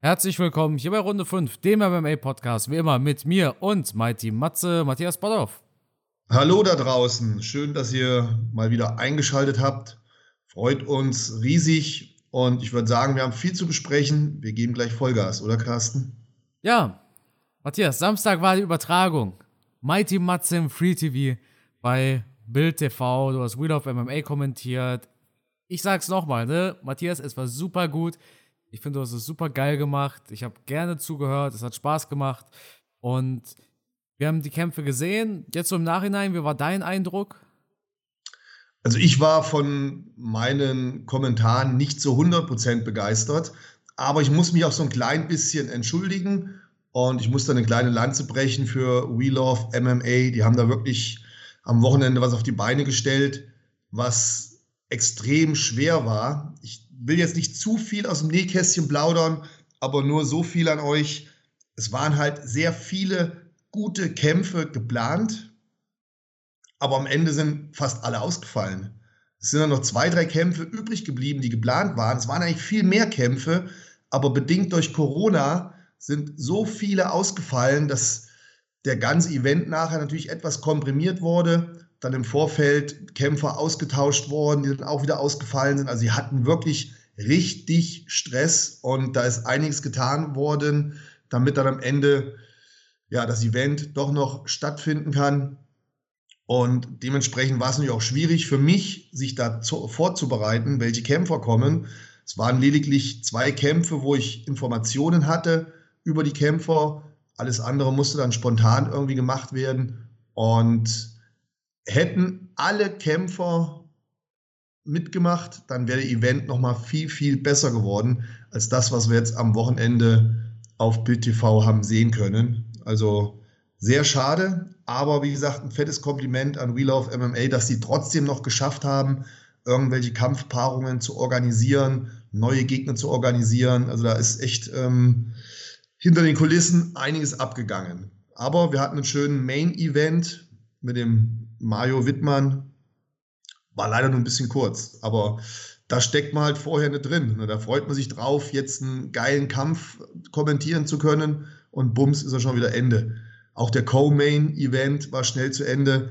Herzlich willkommen hier bei Runde 5, dem MMA-Podcast, wie immer mit mir und Mighty Matze, Matthias Bodoff. Hallo da draußen, schön, dass ihr mal wieder eingeschaltet habt. Freut uns riesig und ich würde sagen, wir haben viel zu besprechen. Wir geben gleich Vollgas, oder Carsten? Ja, Matthias, Samstag war die Übertragung. Mighty Matze im Free TV bei Bild TV, du hast Wheel of MMA kommentiert. Ich sag's nochmal, ne? Matthias, es war super gut. Ich finde, du hast es super geil gemacht. Ich habe gerne zugehört. Es hat Spaß gemacht. Und wir haben die Kämpfe gesehen. Jetzt so im Nachhinein, wie war dein Eindruck? Also ich war von meinen Kommentaren nicht so 100% begeistert, aber ich muss mich auch so ein klein bisschen entschuldigen und ich muss da eine kleine Lanze brechen für We Love MMA. Die haben da wirklich am Wochenende was auf die Beine gestellt, was extrem schwer war. Ich will jetzt nicht zu viel aus dem Nähkästchen plaudern, aber nur so viel an euch. Es waren halt sehr viele gute Kämpfe geplant, aber am Ende sind fast alle ausgefallen. Es sind dann noch zwei, drei Kämpfe übrig geblieben, die geplant waren. Es waren eigentlich viel mehr Kämpfe, aber bedingt durch Corona sind so viele ausgefallen, dass der ganze Event nachher natürlich etwas komprimiert wurde. Dann im Vorfeld Kämpfer ausgetauscht worden, die dann auch wieder ausgefallen sind. Also sie hatten wirklich richtig Stress und da ist einiges getan worden, damit dann am Ende ja das Event doch noch stattfinden kann. Und dementsprechend war es natürlich auch schwierig für mich, sich da zu, vorzubereiten, welche Kämpfer kommen. Es waren lediglich zwei Kämpfe, wo ich Informationen hatte über die Kämpfer. Alles andere musste dann spontan irgendwie gemacht werden. Und hätten alle Kämpfer mitgemacht, dann wäre das Event nochmal viel, viel besser geworden als das, was wir jetzt am Wochenende auf Bild TV haben sehen können. Also sehr schade, aber wie gesagt, ein fettes Kompliment an We Love MMA, dass sie trotzdem noch geschafft haben, irgendwelche Kampfpaarungen zu organisieren, neue Gegner zu organisieren. Also da ist echt ähm, hinter den Kulissen einiges abgegangen. Aber wir hatten einen schönen Main-Event mit dem Mario Wittmann war leider nur ein bisschen kurz, aber da steckt man halt vorher nicht drin. Ne? Da freut man sich drauf, jetzt einen geilen Kampf kommentieren zu können und bums ist er schon wieder Ende. Auch der Co-Main-Event war schnell zu Ende.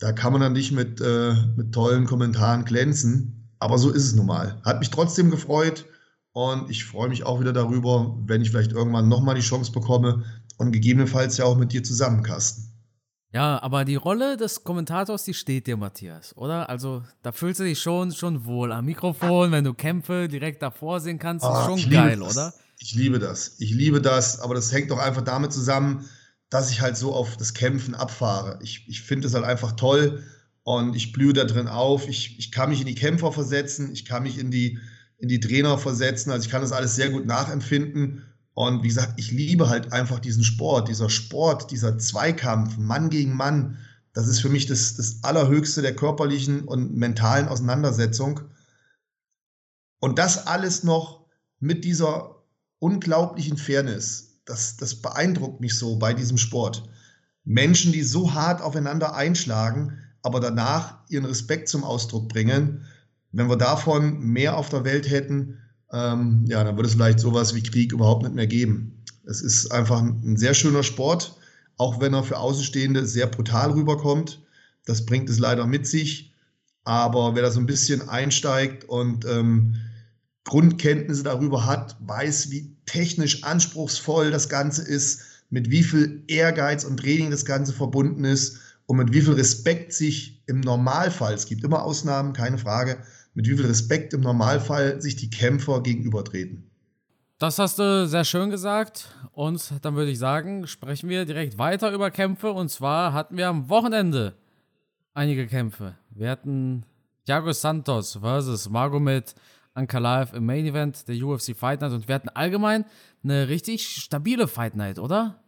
Da kann man dann nicht mit, äh, mit tollen Kommentaren glänzen, aber so ist es nun mal. Hat mich trotzdem gefreut und ich freue mich auch wieder darüber, wenn ich vielleicht irgendwann nochmal die Chance bekomme und gegebenenfalls ja auch mit dir zusammen, Carsten. Ja, aber die Rolle des Kommentators, die steht dir, Matthias, oder? Also, da fühlst du dich schon, schon wohl am Mikrofon, wenn du Kämpfe direkt davor sehen kannst, ist ah, schon geil, das. oder? Ich liebe das. Ich liebe das, aber das hängt doch einfach damit zusammen, dass ich halt so auf das Kämpfen abfahre. Ich, ich finde es halt einfach toll und ich blühe da drin auf. Ich, ich kann mich in die Kämpfer versetzen, ich kann mich in die, in die Trainer versetzen, also ich kann das alles sehr gut nachempfinden und wie gesagt, ich liebe halt einfach diesen Sport, dieser Sport, dieser Zweikampf, Mann gegen Mann. Das ist für mich das, das Allerhöchste der körperlichen und mentalen Auseinandersetzung. Und das alles noch mit dieser unglaublichen Fairness. Das, das beeindruckt mich so bei diesem Sport. Menschen, die so hart aufeinander einschlagen, aber danach ihren Respekt zum Ausdruck bringen. Wenn wir davon mehr auf der Welt hätten, ähm, ja, dann würde es vielleicht sowas wie Krieg überhaupt nicht mehr geben. Es ist einfach ein sehr schöner Sport, auch wenn er für Außenstehende sehr brutal rüberkommt. Das bringt es leider mit sich. Aber wer da so ein bisschen einsteigt und ähm, Grundkenntnisse darüber hat, weiß, wie technisch anspruchsvoll das Ganze ist, mit wie viel Ehrgeiz und Training das Ganze verbunden ist und mit wie viel Respekt sich im Normalfall, es gibt immer Ausnahmen, keine Frage, mit wie viel Respekt im Normalfall sich die Kämpfer gegenübertreten. Das hast du sehr schön gesagt. Und dann würde ich sagen, sprechen wir direkt weiter über Kämpfe. Und zwar hatten wir am Wochenende einige Kämpfe. Wir hatten Thiago Santos versus Magomed Ankalaev im Main Event der UFC Fight Night. Und wir hatten allgemein eine richtig stabile Fight Night, oder?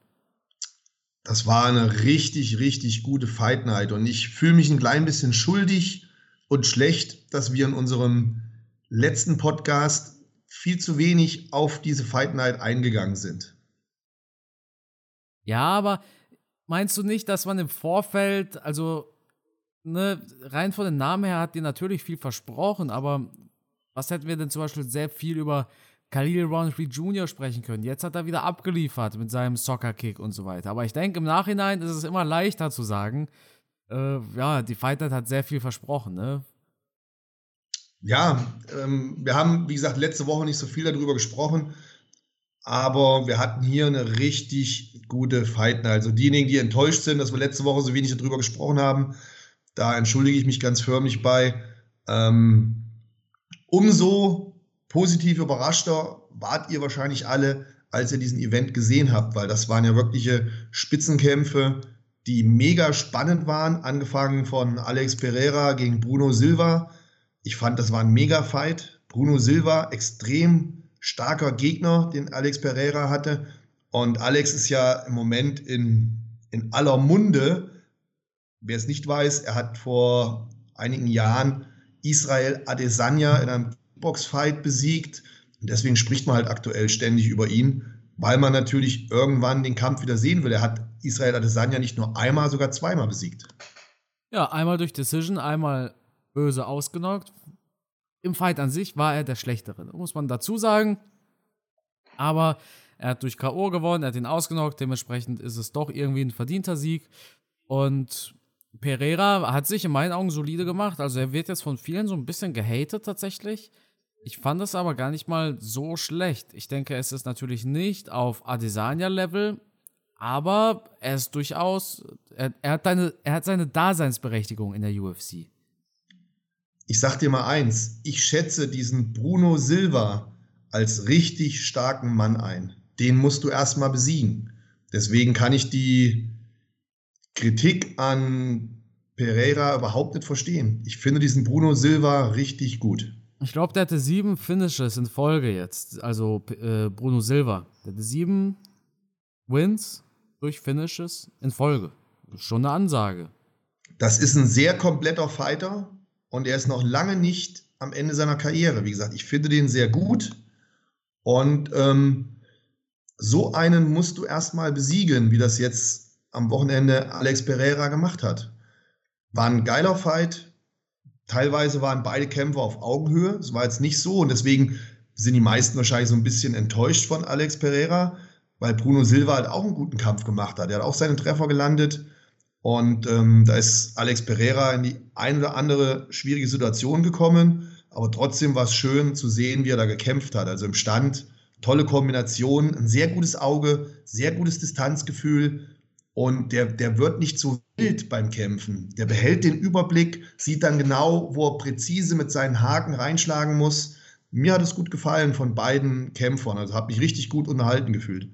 Das war eine richtig, richtig gute Fight Night. Und ich fühle mich ein klein bisschen schuldig und schlecht, dass wir in unserem letzten Podcast viel zu wenig auf diese Fight Night eingegangen sind. Ja, aber meinst du nicht, dass man im Vorfeld, also ne, rein von den Namen her hat dir natürlich viel versprochen, aber was hätten wir denn zum Beispiel sehr viel über Khalil Roundtree Jr. sprechen können. Jetzt hat er wieder abgeliefert mit seinem Soccer-Kick und so weiter. Aber ich denke, im Nachhinein ist es immer leichter zu sagen, äh, ja, die Fight Night hat sehr viel versprochen, ne? Ja, ähm, wir haben, wie gesagt, letzte Woche nicht so viel darüber gesprochen, aber wir hatten hier eine richtig gute Fight Night. Also diejenigen, die enttäuscht sind, dass wir letzte Woche so wenig darüber gesprochen haben, da entschuldige ich mich ganz förmlich bei. Ähm, umso positiv überraschter wart ihr wahrscheinlich alle, als ihr diesen Event gesehen habt, weil das waren ja wirkliche Spitzenkämpfe, die mega spannend waren, angefangen von Alex Pereira gegen Bruno Silva. Ich fand, das war ein Mega-Fight. Bruno Silva, extrem starker Gegner, den Alex Pereira hatte. Und Alex ist ja im Moment in, in aller Munde. Wer es nicht weiß, er hat vor einigen Jahren Israel Adesanya in einem Boxfight besiegt. Und deswegen spricht man halt aktuell ständig über ihn, weil man natürlich irgendwann den Kampf wieder sehen will. Er hat Israel Adesanya nicht nur einmal, sogar zweimal besiegt. Ja, einmal durch Decision, einmal böse ausgenockt. Im Fight an sich war er der Schlechtere, muss man dazu sagen. Aber er hat durch K.O. gewonnen, er hat ihn ausgenockt, dementsprechend ist es doch irgendwie ein verdienter Sieg. Und Pereira hat sich in meinen Augen solide gemacht. Also er wird jetzt von vielen so ein bisschen gehatet tatsächlich. Ich fand es aber gar nicht mal so schlecht. Ich denke, es ist natürlich nicht auf Adesanya-Level, aber er ist durchaus, er, er, hat eine, er hat seine Daseinsberechtigung in der UFC. Ich sag dir mal eins, ich schätze diesen Bruno Silva als richtig starken Mann ein. Den musst du erstmal besiegen. Deswegen kann ich die Kritik an Pereira überhaupt nicht verstehen. Ich finde diesen Bruno Silva richtig gut. Ich glaube, der hatte sieben Finishes in Folge jetzt. Also äh, Bruno Silva. Der hatte sieben Wins durch Finishes in Folge. Schon eine Ansage. Das ist ein sehr kompletter Fighter und er ist noch lange nicht am Ende seiner Karriere. Wie gesagt, ich finde den sehr gut und ähm, so einen musst du erstmal besiegen, wie das jetzt am Wochenende Alex Pereira gemacht hat. War ein geiler Fight, Teilweise waren beide Kämpfer auf Augenhöhe. Es war jetzt nicht so und deswegen sind die meisten wahrscheinlich so ein bisschen enttäuscht von Alex Pereira, weil Bruno Silva halt auch einen guten Kampf gemacht hat. Er hat auch seinen Treffer gelandet und ähm, da ist Alex Pereira in die ein oder andere schwierige Situation gekommen, aber trotzdem war es schön zu sehen, wie er da gekämpft hat. Also im Stand, tolle Kombination, ein sehr gutes Auge, sehr gutes Distanzgefühl und der, der wird nicht so wild beim Kämpfen. Der behält den Überblick, sieht dann genau, wo er präzise mit seinen Haken reinschlagen muss. Mir hat es gut gefallen von beiden Kämpfern. Also habe mich richtig gut unterhalten gefühlt.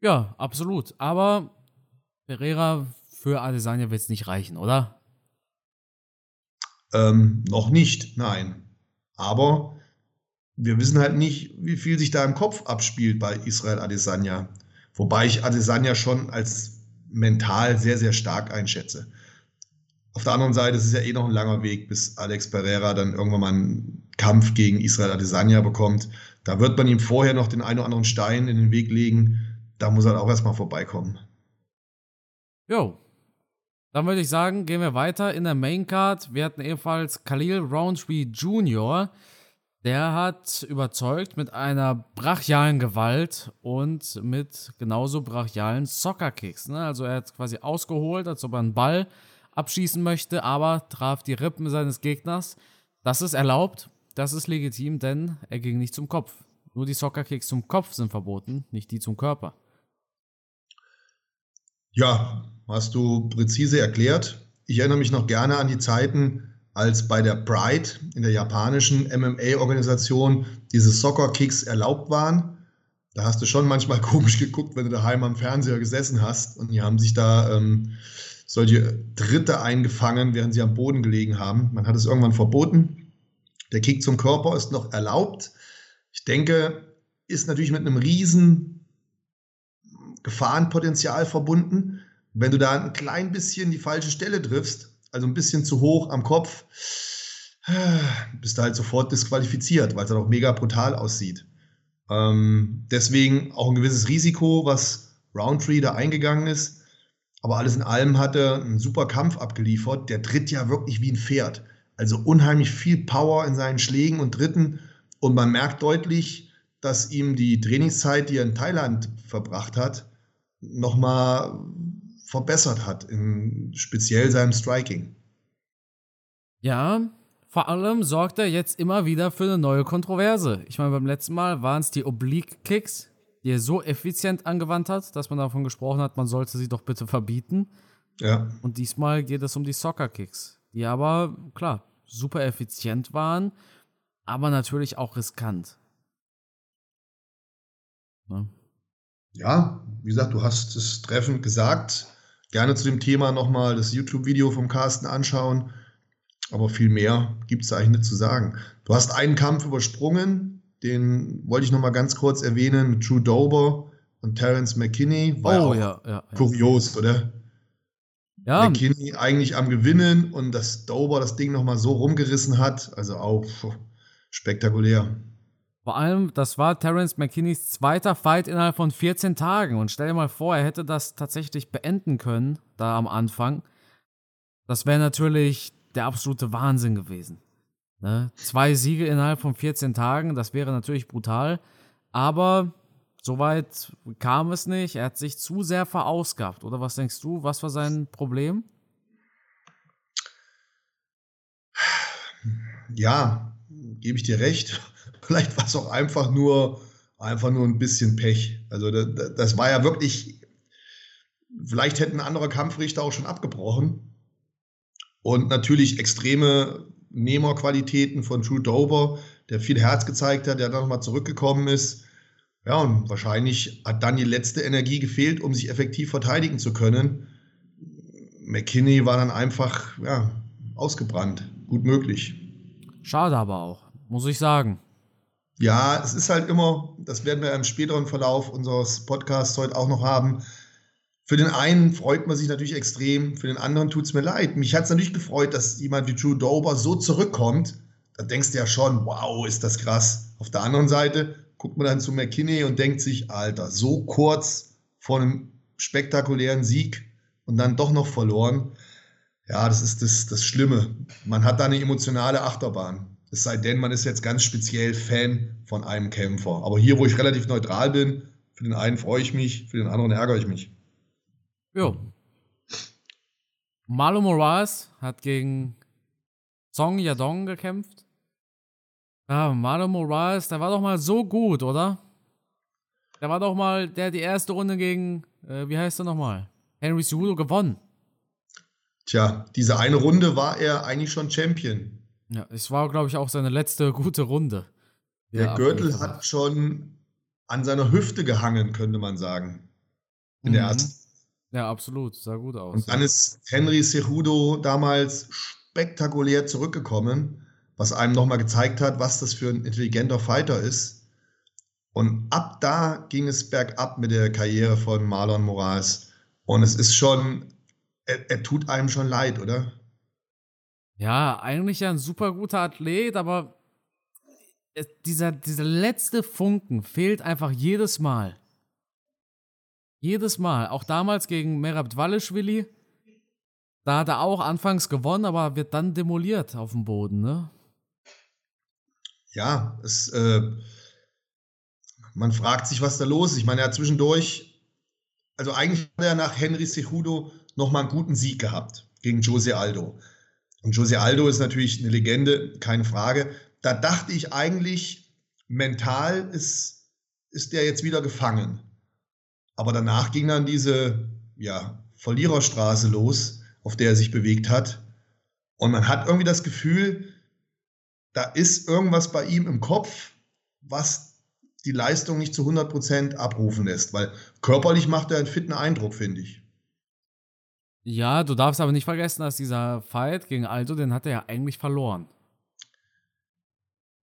Ja, absolut. Aber Pereira für Adesanya wird es nicht reichen, oder? Ähm, noch nicht, nein. Aber wir wissen halt nicht, wie viel sich da im Kopf abspielt bei Israel Adesanya. Wobei ich Adesanya schon als mental sehr, sehr stark einschätze. Auf der anderen Seite ist es ja eh noch ein langer Weg, bis Alex Pereira dann irgendwann mal einen Kampf gegen Israel Adesanya bekommt. Da wird man ihm vorher noch den einen oder anderen Stein in den Weg legen. Da muss er auch erstmal vorbeikommen. Jo. Dann würde ich sagen, gehen wir weiter in der Main Card. Wir hatten ebenfalls Khalil Roundtree Jr., der hat überzeugt mit einer brachialen Gewalt und mit genauso brachialen Soccer-Kicks. Ne? Also er hat quasi ausgeholt, als ob er einen Ball abschießen möchte, aber traf die Rippen seines Gegners. Das ist erlaubt, das ist legitim, denn er ging nicht zum Kopf. Nur die Soccer-Kicks zum Kopf sind verboten, nicht die zum Körper. Ja, hast du präzise erklärt. Ich erinnere mich noch gerne an die Zeiten, als bei der Pride in der japanischen MMA-Organisation diese Soccer-Kicks erlaubt waren. Da hast du schon manchmal komisch geguckt, wenn du daheim am Fernseher gesessen hast und die haben sich da ähm, solche Dritte eingefangen, während sie am Boden gelegen haben. Man hat es irgendwann verboten. Der Kick zum Körper ist noch erlaubt. Ich denke, ist natürlich mit einem riesen Gefahrenpotenzial verbunden. Wenn du da ein klein bisschen die falsche Stelle triffst, also ein bisschen zu hoch am Kopf, bist du halt sofort disqualifiziert, weil es dann auch mega brutal aussieht. Ähm, deswegen auch ein gewisses Risiko, was Roundtree da eingegangen ist. Aber alles in allem hat er einen super Kampf abgeliefert. Der tritt ja wirklich wie ein Pferd. Also unheimlich viel Power in seinen Schlägen und Dritten. Und man merkt deutlich, dass ihm die Trainingszeit, die er in Thailand verbracht hat, nochmal verbessert hat, in speziell seinem Striking. Ja, vor allem sorgt er jetzt immer wieder für eine neue Kontroverse. Ich meine, beim letzten Mal waren es die Oblique-Kicks, die er so effizient angewandt hat, dass man davon gesprochen hat, man sollte sie doch bitte verbieten. Ja. Und diesmal geht es um die Soccer-Kicks, die aber, klar, super effizient waren, aber natürlich auch riskant. Ne? Ja, wie gesagt, du hast es treffend gesagt. Gerne zu dem Thema nochmal das YouTube-Video vom Carsten anschauen. Aber viel mehr gibt es eigentlich nicht zu sagen. Du hast einen Kampf übersprungen, den wollte ich nochmal ganz kurz erwähnen mit Drew Dober und Terence McKinney. War oh, ja, ja, ja, kurios, oder? Ja. McKinney eigentlich am Gewinnen und dass Dober das Ding nochmal so rumgerissen hat. Also auch spektakulär. Vor allem, das war Terence McKinneys zweiter Fight innerhalb von 14 Tagen. Und stell dir mal vor, er hätte das tatsächlich beenden können, da am Anfang. Das wäre natürlich der absolute Wahnsinn gewesen. Ne? Zwei Siege innerhalb von 14 Tagen, das wäre natürlich brutal. Aber soweit kam es nicht. Er hat sich zu sehr verausgabt. Oder was denkst du? Was war sein Problem? Ja, gebe ich dir recht. Vielleicht war es auch einfach nur, einfach nur ein bisschen Pech. Also das, das war ja wirklich, vielleicht hätten andere Kampfrichter auch schon abgebrochen. Und natürlich extreme Nehmerqualitäten von Drew Dover, der viel Herz gezeigt hat, der dann nochmal zurückgekommen ist. Ja, und wahrscheinlich hat dann die letzte Energie gefehlt, um sich effektiv verteidigen zu können. McKinney war dann einfach ja, ausgebrannt. Gut möglich. Schade aber auch, muss ich sagen. Ja, es ist halt immer, das werden wir im späteren Verlauf unseres Podcasts heute auch noch haben. Für den einen freut man sich natürlich extrem, für den anderen tut es mir leid. Mich hat es natürlich gefreut, dass jemand wie Drew Dober so zurückkommt. Da denkst du ja schon, wow, ist das krass. Auf der anderen Seite guckt man dann zu McKinney und denkt sich, Alter, so kurz vor einem spektakulären Sieg und dann doch noch verloren. Ja, das ist das, das Schlimme. Man hat da eine emotionale Achterbahn. Es sei denn, man ist jetzt ganz speziell Fan von einem Kämpfer. Aber hier, wo ich relativ neutral bin, für den einen freue ich mich, für den anderen ärgere ich mich. Jo. Malo Morales hat gegen Song Yadong gekämpft. Ja, Malo Morales, der war doch mal so gut, oder? Der war doch mal, der die erste Runde gegen, äh, wie heißt er nochmal? Henry Cejudo gewonnen. Tja, diese eine Runde war er eigentlich schon Champion. Ja, es war, glaube ich, auch seine letzte gute Runde. Der Gürtel hat schon an seiner Hüfte gehangen, könnte man sagen. In mhm. der ersten. Ja, absolut. Sah gut aus. Und dann ja. ist Henry Cejudo damals spektakulär zurückgekommen, was einem nochmal gezeigt hat, was das für ein intelligenter Fighter ist. Und ab da ging es bergab mit der Karriere von Marlon Moraes. Und es ist schon, er, er tut einem schon leid, oder? Ja, eigentlich ja ein super guter Athlet, aber dieser, dieser letzte Funken fehlt einfach jedes Mal. Jedes Mal. Auch damals gegen Merab Dvalishvili. Da hat er auch anfangs gewonnen, aber wird dann demoliert auf dem Boden, ne? Ja, es, äh, man fragt sich, was da los ist. Ich meine, er hat zwischendurch, also eigentlich hat er nach Henry Cejudo nochmal einen guten Sieg gehabt gegen Jose Aldo. Und Jose Aldo ist natürlich eine Legende, keine Frage. Da dachte ich eigentlich, mental ist, ist der jetzt wieder gefangen. Aber danach ging dann diese ja, Verliererstraße los, auf der er sich bewegt hat. Und man hat irgendwie das Gefühl, da ist irgendwas bei ihm im Kopf, was die Leistung nicht zu 100% abrufen lässt. Weil körperlich macht er einen fitten Eindruck, finde ich. Ja, du darfst aber nicht vergessen, dass dieser Fight gegen Aldo, den hat er ja eigentlich verloren.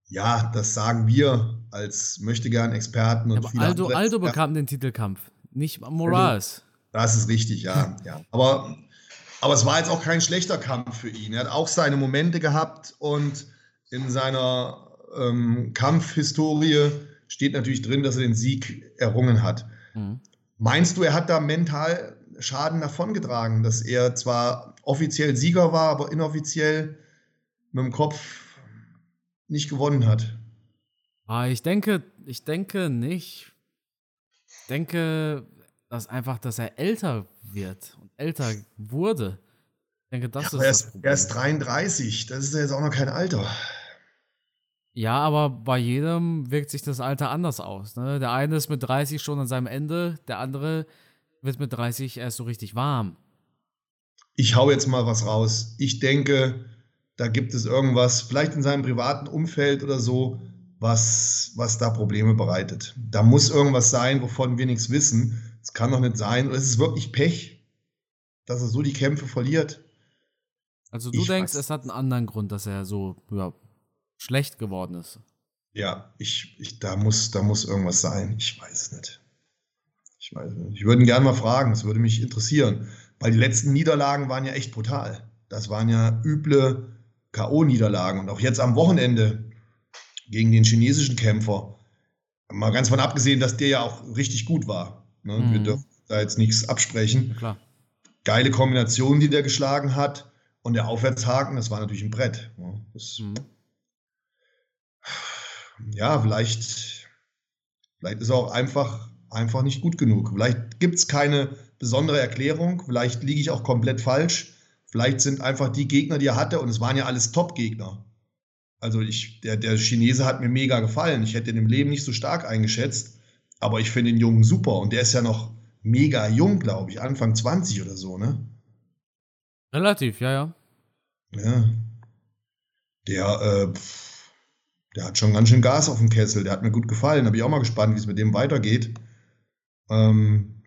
Ja, das sagen wir als möchtegern Experten und ja, viele Aldo, andere. Aldo bekam den Titelkampf, nicht Morales. Das ist richtig, ja. ja. Aber, aber es war jetzt auch kein schlechter Kampf für ihn. Er hat auch seine Momente gehabt und in seiner ähm, Kampfhistorie steht natürlich drin, dass er den Sieg errungen hat. Mhm. Meinst du, er hat da mental Schaden davongetragen, dass er zwar offiziell Sieger war, aber inoffiziell mit dem Kopf nicht gewonnen hat. Ah, ich denke, ich denke nicht. Ich denke, dass einfach, dass er älter wird und älter wurde. Ich denke, das Ja, ist er, das ist, Problem. er ist 33, das ist ja jetzt auch noch kein Alter. Ja, aber bei jedem wirkt sich das Alter anders aus. Ne? Der eine ist mit 30 schon an seinem Ende, der andere wird mit 30 erst so richtig warm. Ich hau jetzt mal was raus. Ich denke, da gibt es irgendwas, vielleicht in seinem privaten Umfeld oder so, was, was da Probleme bereitet. Da muss irgendwas sein, wovon wir nichts wissen. Es kann doch nicht sein. Oder es ist wirklich Pech, dass er so die Kämpfe verliert. Also du Ich denkst, weiß. es hat einen anderen Grund, dass er so ja, schlecht geworden ist. Ja, ich, ich, da, muss, da muss irgendwas sein. Ich weiß es nicht. Ich weiß es nicht. Ich würde ihn gerne mal fragen, das würde mich interessieren. Weil die letzten Niederlagen waren ja echt brutal. Das waren ja üble K.O.-Niederlagen. Und auch jetzt am Wochenende gegen den chinesischen Kämpfer. Mal ganz von abgesehen, dass der ja auch richtig gut war. Ne? Wir Mhm. dürfen da jetzt nichts absprechen. Ja. Geile Kombination, die der geschlagen hat. Und der Aufwärtshaken, das war natürlich ein Brett. ne? Das, Mhm. ja, vielleicht, vielleicht ist er auch einfach, einfach nicht gut genug. Vielleicht gibt es keine besondere Erklärung. Vielleicht liege ich auch komplett falsch. Vielleicht sind einfach die Gegner, die er hatte, und es waren ja alles Top-Gegner. Also ich, der, der Chinese hat mir mega gefallen. Ich hätte ihn im Leben nicht so stark eingeschätzt. Aber ich finde den Jungen super. Und der ist ja noch mega jung, glaube ich. Anfang 20 oder so, ne? Relativ, ja, ja. Ja. Der, äh, der hat schon ganz schön Gas auf dem Kessel. Der hat mir gut gefallen. Da bin ich auch mal gespannt, wie es mit dem weitergeht. Ähm,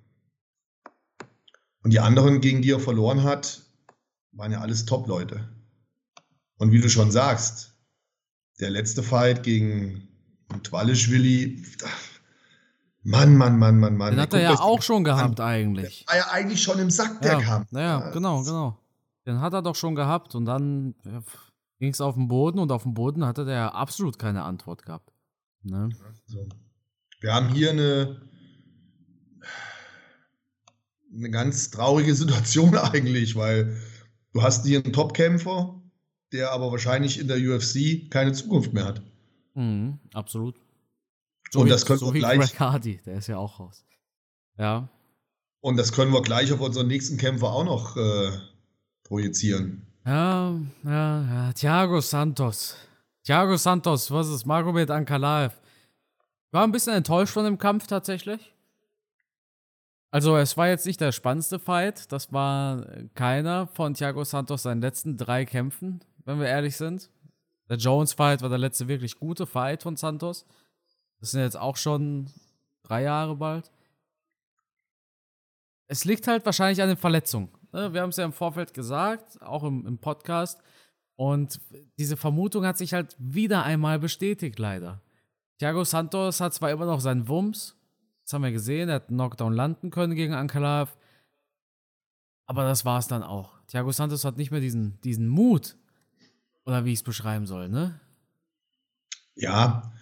und die anderen, gegen die er verloren hat, waren ja alles Top-Leute. Und wie du schon sagst, der letzte Fight gegen Twalischwili, Mann, Mann, Mann, Mann, Mann. Den hat er ja den auch schon gehabt eigentlich. War ja eigentlich schon im Sack, der Ja, Kampf. naja, genau, genau. Den hat er doch schon gehabt und dann ja, ging es auf den Boden und auf dem Boden hatte der absolut keine Antwort gehabt. Ne? So. Wir haben hier eine, eine ganz traurige Situation eigentlich, weil du hast hier einen Topkämpfer, der aber wahrscheinlich in der UFC keine Zukunft mehr hat. Mhm, absolut. Und wie, das können so wir gleich- Greg Hardy, der ist ja auch raus. Ja. Und das können wir gleich auf unseren nächsten Kämpfer auch noch äh, projizieren. Ja, ja, ja. Thiago Santos. Thiago Santos versus Magomed Ankalaev. War ein bisschen enttäuscht von dem Kampf tatsächlich. Also, es war jetzt nicht der spannendste Fight. Das war keiner von Thiago Santos seinen letzten drei Kämpfen, wenn wir ehrlich sind. Der Jones-Fight war der letzte wirklich gute Fight von Santos. Das sind jetzt auch schon drei Jahre bald. Es liegt halt wahrscheinlich an den Verletzungen. ne? Wir haben es ja im Vorfeld gesagt, auch im, im Podcast. Und diese Vermutung hat sich halt wieder einmal bestätigt, leider. Thiago Santos hat zwar immer noch seinen Wumms, das haben wir gesehen, er hat einen Knockdown landen können gegen Ankalaev, aber das war es dann auch. Thiago Santos hat nicht mehr diesen, diesen Mut, oder wie ich es beschreiben soll, ne? Ja,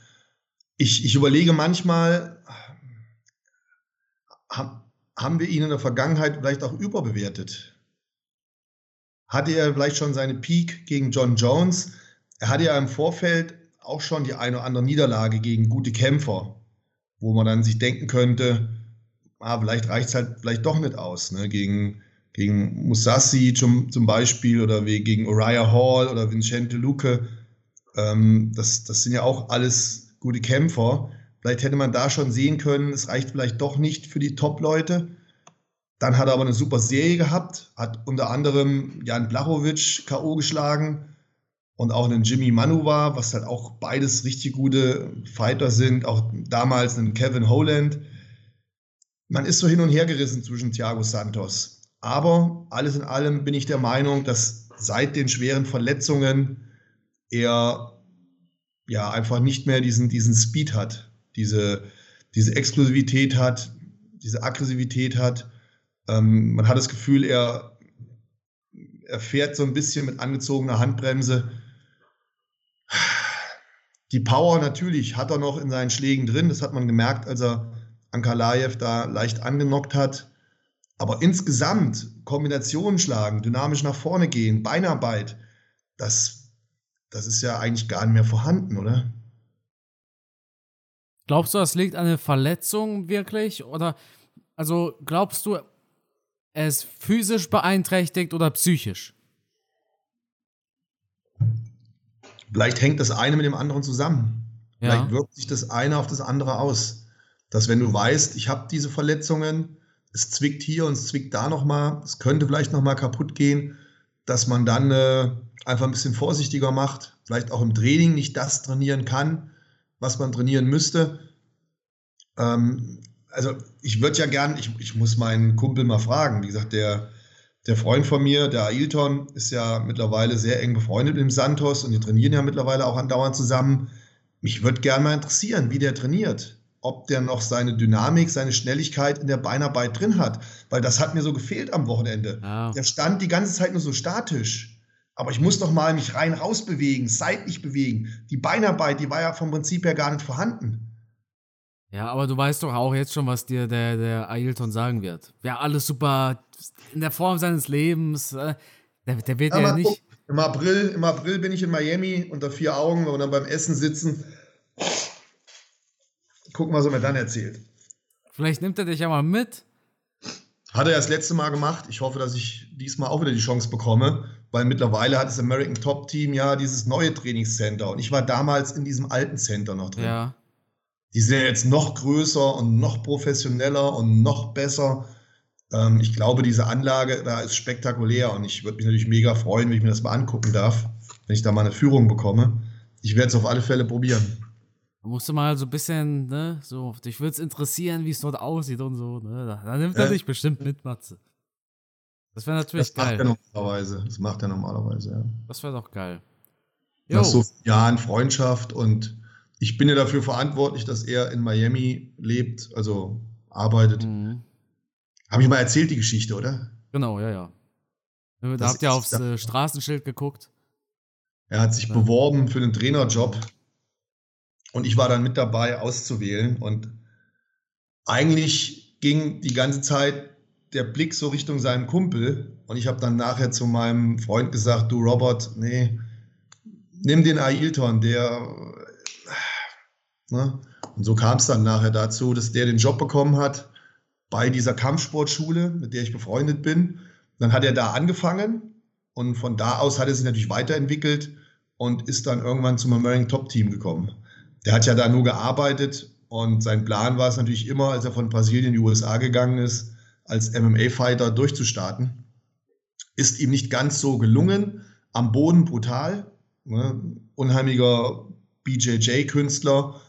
ich, ich überlege manchmal, ha- haben wir ihn in der Vergangenheit vielleicht auch überbewertet? Hatte er vielleicht schon seine Peak gegen John Jones? Er hatte ja im Vorfeld auch schon die eine oder andere Niederlage gegen gute Kämpfer, wo man dann sich denken könnte, ah, vielleicht reicht es halt vielleicht doch nicht aus, ne? Gegen, gegen Musashi zum, zum Beispiel oder wie gegen Uriah Hall oder Vincente Luque. Ähm, das, das sind ja auch alles gute Kämpfer. Vielleicht hätte man da schon sehen können, es reicht vielleicht doch nicht für die Top-Leute. Dann hat er aber eine super Serie gehabt, hat unter anderem Jan Blachowicz K.O. geschlagen und auch einen Jimmy Manuwa, was halt auch beides richtig gute Fighter sind, auch damals einen Kevin Holland. Man ist so hin und her gerissen zwischen Thiago Santos. Aber alles in allem bin ich der Meinung, dass seit den schweren Verletzungen er ja einfach nicht mehr diesen, diesen Speed hat, diese, diese Exklusivität hat, diese Aggressivität hat. Ähm, man hat das Gefühl, er, er fährt so ein bisschen mit angezogener Handbremse. Die Power natürlich hat er noch in seinen Schlägen drin, das hat man gemerkt, als er Ankalaev da leicht angenockt hat. Aber insgesamt Kombinationen schlagen, dynamisch nach vorne gehen, Beinarbeit, das, das ist ja eigentlich gar nicht mehr vorhanden, oder? Glaubst du, das liegt an der Verletzung wirklich? Oder, also glaubst du, er ist physisch beeinträchtigt oder psychisch? Vielleicht hängt das eine mit dem anderen zusammen. Ja. Vielleicht wirkt sich das eine auf das andere aus. Dass wenn du weißt, ich habe diese Verletzungen, es zwickt hier und es zwickt da nochmal, es könnte vielleicht nochmal kaputt gehen, dass man dann äh, einfach ein bisschen vorsichtiger macht, vielleicht auch im Training nicht das trainieren kann, was man trainieren müsste. Ähm, also ich würde ja gern, ich, ich muss meinen Kumpel mal fragen, wie gesagt, der, der Freund von mir, der Ailton, ist ja mittlerweile sehr eng befreundet mit dem Santos und die trainieren ja mittlerweile auch andauernd zusammen. Mich würde gerne mal interessieren, wie der trainiert. Ob der noch seine Dynamik, seine Schnelligkeit in der Beinarbeit drin hat. Weil das hat mir so gefehlt am Wochenende. Oh. Der stand die ganze Zeit nur so statisch. Aber ich muss doch mal mich rein raus bewegen, seitlich bewegen. Die Beinarbeit, die war ja vom Prinzip her gar nicht vorhanden. Ja, aber du weißt doch auch jetzt schon, was dir der, der Ailton sagen wird. Ja, alles super in der Form seines Lebens. Äh, der, der wird ja, ja nicht. Im April, Im April bin ich in Miami unter vier Augen und dann beim Essen sitzen. Gucken, was er mir dann erzählt. Vielleicht nimmt er dich ja mal mit. Hat er das letzte Mal gemacht. Ich hoffe, dass ich diesmal auch wieder die Chance bekomme, weil mittlerweile hat das American Top Team ja dieses neue Trainingscenter und ich war damals in diesem alten Center noch drin. Ja. Die sind ja jetzt noch größer und noch professioneller und noch besser. Ähm, ich glaube, diese Anlage da ist spektakulär und ich würde mich natürlich mega freuen, wenn ich mir das mal angucken darf, wenn ich da mal eine Führung bekomme. Ich werde es auf alle Fälle probieren. Da musst du mal so ein bisschen, ne, so, dich würde es interessieren, wie es dort aussieht und so, ne? Da, nimmt er ja. dich bestimmt mit, Matze. Das wäre natürlich das geil. Macht er normalerweise. Das macht er normalerweise, ja. Das wäre doch geil. Jo. Nach so vielen Jahren Freundschaft und ich bin ja dafür verantwortlich, dass er in Miami lebt, also arbeitet. Mhm. Habe ich mal erzählt, die Geschichte, oder? Genau, ja, ja. Da das habt ihr aufs äh, Straßenschild geguckt. Er hat sich ja. beworben für den Trainerjob und ich war dann mit dabei auszuwählen und eigentlich ging die ganze Zeit der Blick so Richtung seinem Kumpel und ich habe dann nachher zu meinem Freund gesagt, du Robert, nee, nimm den Ailton, der Ne? Und so kam es dann nachher dazu, dass der den Job bekommen hat bei dieser Kampfsportschule, mit der ich befreundet bin. Dann hat er da angefangen und von da aus hat er sich natürlich weiterentwickelt und ist dann irgendwann zum American Top Team gekommen. Der hat ja da nur gearbeitet und sein Plan war es natürlich immer, als er von Brasilien in die USA gegangen ist, als MMA-Fighter durchzustarten. Ist ihm nicht ganz so gelungen. Am Boden brutal. Ne? Unheimlicher BJJ-Künstler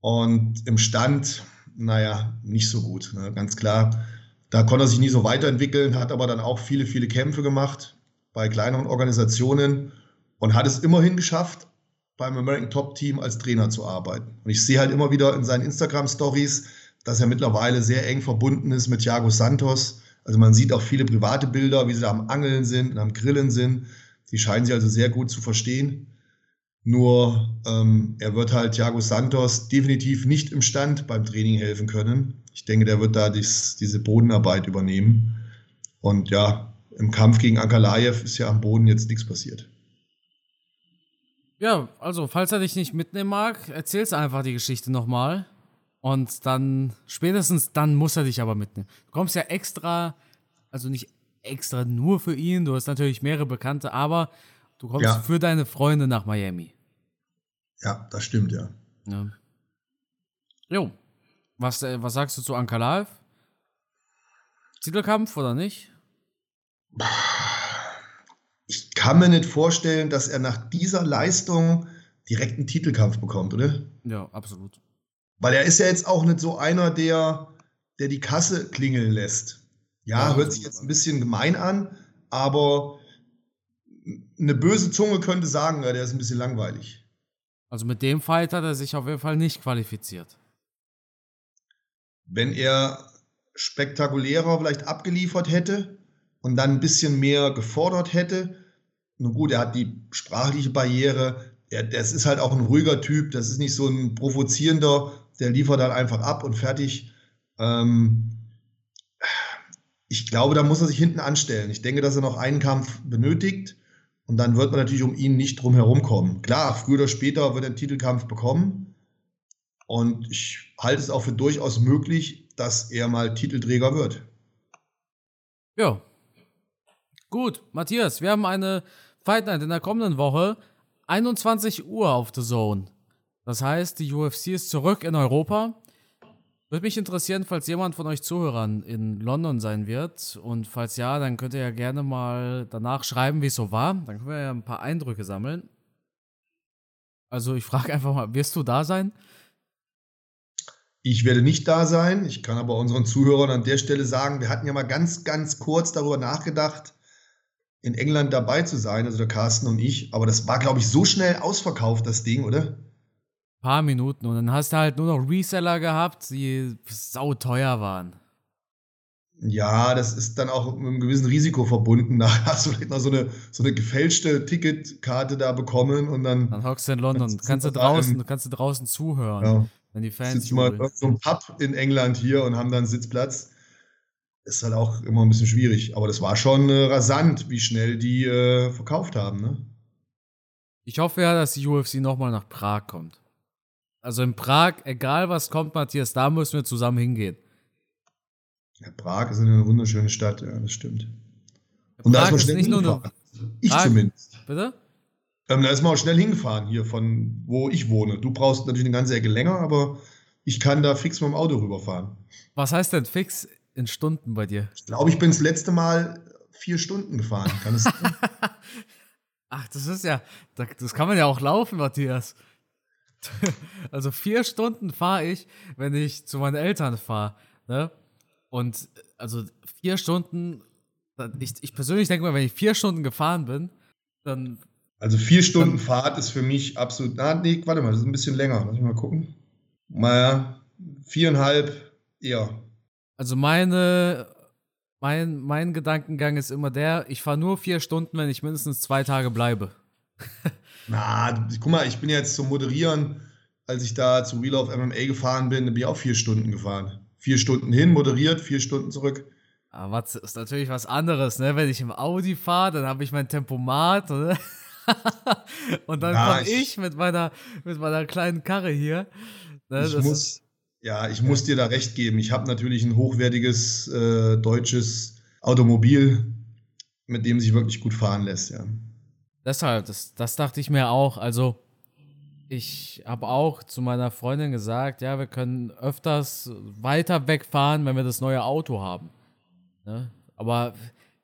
und im Stand, naja, nicht so gut, ne? ganz klar. Da konnte er sich nie so weiterentwickeln, hat aber dann auch viele, viele Kämpfe gemacht bei kleineren Organisationen und hat es immerhin geschafft, beim American Top Team als Trainer zu arbeiten. Und ich sehe halt immer wieder in seinen Instagram-Stories, dass er mittlerweile sehr eng verbunden ist mit Thiago Santos. Also man sieht auch viele private Bilder, wie sie da am Angeln sind und am Grillen sind. Die scheinen sich also sehr gut zu verstehen. Nur ähm, er wird halt Thiago Santos definitiv nicht im Stand beim Training helfen können. Ich denke, der wird da dies, diese Bodenarbeit übernehmen. Und ja, im Kampf gegen Ankalaev ist ja am Boden jetzt nichts passiert. Ja, also, falls er dich nicht mitnehmen mag, erzählst einfach die Geschichte nochmal. Und dann, spätestens dann muss er dich aber mitnehmen. Du kommst ja extra, also nicht extra nur für ihn, du hast natürlich mehrere Bekannte, aber du kommst ja. für deine Freunde nach Miami. Ja, das stimmt, ja. ja. Jo. Was, äh, was sagst du zu Ankalaev? Titelkampf oder nicht? Ich kann mir nicht vorstellen, dass er nach dieser Leistung direkt einen Titelkampf bekommt, oder? Ja, absolut. Weil er ist ja jetzt auch nicht so einer, der, der die Kasse klingeln lässt. Ja, ja hört sich jetzt ein bisschen gemein an, aber eine böse Zunge könnte sagen, der ist ein bisschen langweilig. Also mit dem Fight hat er sich auf jeden Fall nicht qualifiziert. Wenn er spektakulärer vielleicht abgeliefert hätte und dann ein bisschen mehr gefordert hätte, nun gut, er hat die sprachliche Barriere, er, das ist halt auch ein ruhiger Typ, das ist nicht so ein provozierender, der liefert dann einfach ab und fertig. Ähm, ich glaube, da muss er sich hinten anstellen. Ich denke, dass er noch einen Kampf benötigt und dann wird man natürlich um ihn nicht drum herum kommen. Klar, früher oder später wird er einen Titelkampf bekommen. Und ich halte es auch für durchaus möglich, dass er mal Titelträger wird. Ja. Gut, Matthias, wir haben eine Fight Night in der kommenden Woche. 21 Uhr auf The Zone. Das heißt, die UFC ist zurück in Europa. Würde mich interessieren, falls jemand von euch Zuhörern in London sein wird. Und falls ja, dann könnt ihr ja gerne mal danach schreiben, wie es so war. Dann können wir ja ein paar Eindrücke sammeln. Also ich frage einfach mal, wirst du da sein? Ich werde nicht da sein. Ich kann aber unseren Zuhörern an der Stelle sagen, wir hatten ja mal ganz, ganz kurz darüber nachgedacht, in England dabei zu sein, also der Carsten und ich. Aber das war, glaube ich, so schnell ausverkauft, das Ding, oder? Paar Minuten. Und dann hast du halt nur noch Reseller gehabt, die sauteuer waren. Ja, das ist dann auch mit einem gewissen Risiko verbunden. Da hast du vielleicht noch so eine, so eine gefälschte Ticketkarte da bekommen und dann. Dann hockst du in London, kannst, kannst du draußen, kannst du draußen zuhören, ja. wenn die Fans. Sitzen mal so ein Pub in England hier und haben dann Sitzplatz ist halt auch immer ein bisschen schwierig. Aber das war schon äh, rasant, wie schnell die äh, verkauft haben. Ne? Ich hoffe ja, dass die UFC nochmal nach Prag kommt. Also in Prag, egal was kommt, Matthias, da müssen wir zusammen hingehen. Ja, Prag ist eine wunderschöne Stadt, ja, das stimmt. Und Prag da ist, man ist nicht nur eine, Ich Prag, zumindest. Bitte? Ähm, da ist man auch schnell hingefahren, hier von wo ich wohne. Du brauchst natürlich eine ganze Ecke länger, aber ich kann da fix mit dem Auto rüberfahren. Was heißt denn fix? in Stunden bei dir? Ich glaube, ich bin das letzte Mal vier Stunden gefahren. Kann es Ach, das ist ja, das kann man ja auch laufen, Matthias. Also vier Stunden fahre ich, wenn ich zu meinen Eltern fahre. Ne? Und also vier Stunden, ich, ich persönlich denke mal, wenn ich vier Stunden gefahren bin, dann. Also vier Stunden Fahrt ist für mich absolut. Na, nee, warte mal, das ist ein bisschen länger. Lass mich mal gucken. Naja, viereinhalb eher. Also meine, mein, mein Gedankengang ist immer der, ich fahre nur vier Stunden, wenn ich mindestens zwei Tage bleibe. Na, guck mal, ich bin jetzt zum Moderieren, als ich da zu Wheel of MMA gefahren bin, bin ich auch vier Stunden gefahren. Vier Stunden hin, moderiert, vier Stunden zurück. Aber das ist natürlich was anderes, ne? Wenn ich im Audi fahre, dann habe ich mein Tempomat, ne? Und dann komme ich, ich, mit meiner, mit meiner kleinen Karre hier. Ne? Ich muss, ja, ich muss dir da recht geben. Ich habe natürlich ein hochwertiges äh, deutsches Automobil, mit dem sich wirklich gut fahren lässt, ja. Deshalb, das, das dachte ich mir auch. Also, ich habe auch zu meiner Freundin gesagt, ja, wir können öfters weiter wegfahren, wenn wir das neue Auto haben. Ne? Aber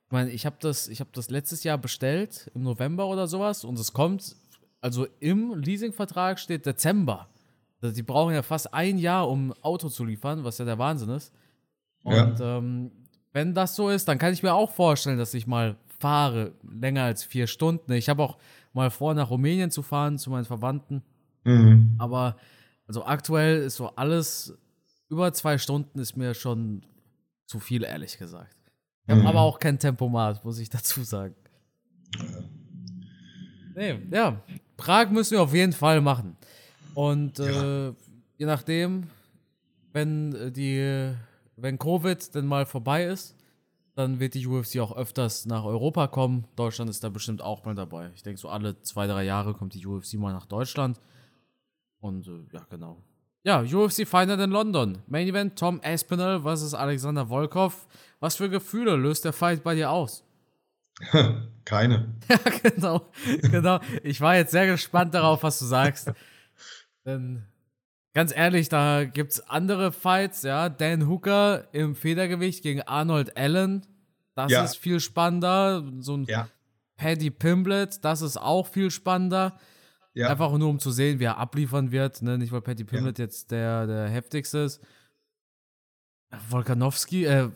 ich meine, ich habe das, hab das letztes Jahr bestellt, im November oder sowas, und es kommt, also im Leasingvertrag steht Dezember. Also die brauchen ja fast ein Jahr, um ein Auto zu liefern, was ja der Wahnsinn ist. Und ja. ähm, wenn das so ist, dann kann ich mir auch vorstellen, dass ich mal fahre, länger als vier Stunden. Ich habe auch mal vor, nach Rumänien zu fahren, zu meinen Verwandten. Mhm. Aber also aktuell ist so alles über zwei Stunden ist mir schon zu viel, ehrlich gesagt. Ich habe mhm. aber auch kein Tempomat, muss ich dazu sagen. Nee, ja, Prag müssen wir auf jeden Fall machen. Und äh, ja. je nachdem, wenn äh, die, wenn Covid dann mal vorbei ist, dann wird die UFC auch öfters nach Europa kommen. Deutschland ist da bestimmt auch mal dabei. Ich denke, so alle zwei, drei Jahre kommt die UFC mal nach Deutschland. Und äh, ja, genau. Ja, UFC Final in London. Main Event Tom Aspinall vs. Alexander Volkov. Was für Gefühle löst der Fight bei dir aus? Keine. ja, genau. genau. Ich war jetzt sehr gespannt darauf, was du sagst. Denn ganz ehrlich, da gibt es andere Fights, ja. Dan Hooker im Federgewicht gegen Arnold Allen. Das ja. ist viel spannender. So ein ja. Paddy Pimblett, das ist auch viel spannender. Ja. Einfach nur um zu sehen, wie er abliefern wird. Ne? Nicht, weil Paddy Pimblett jetzt der, der heftigste ist. Volkanowski, äh,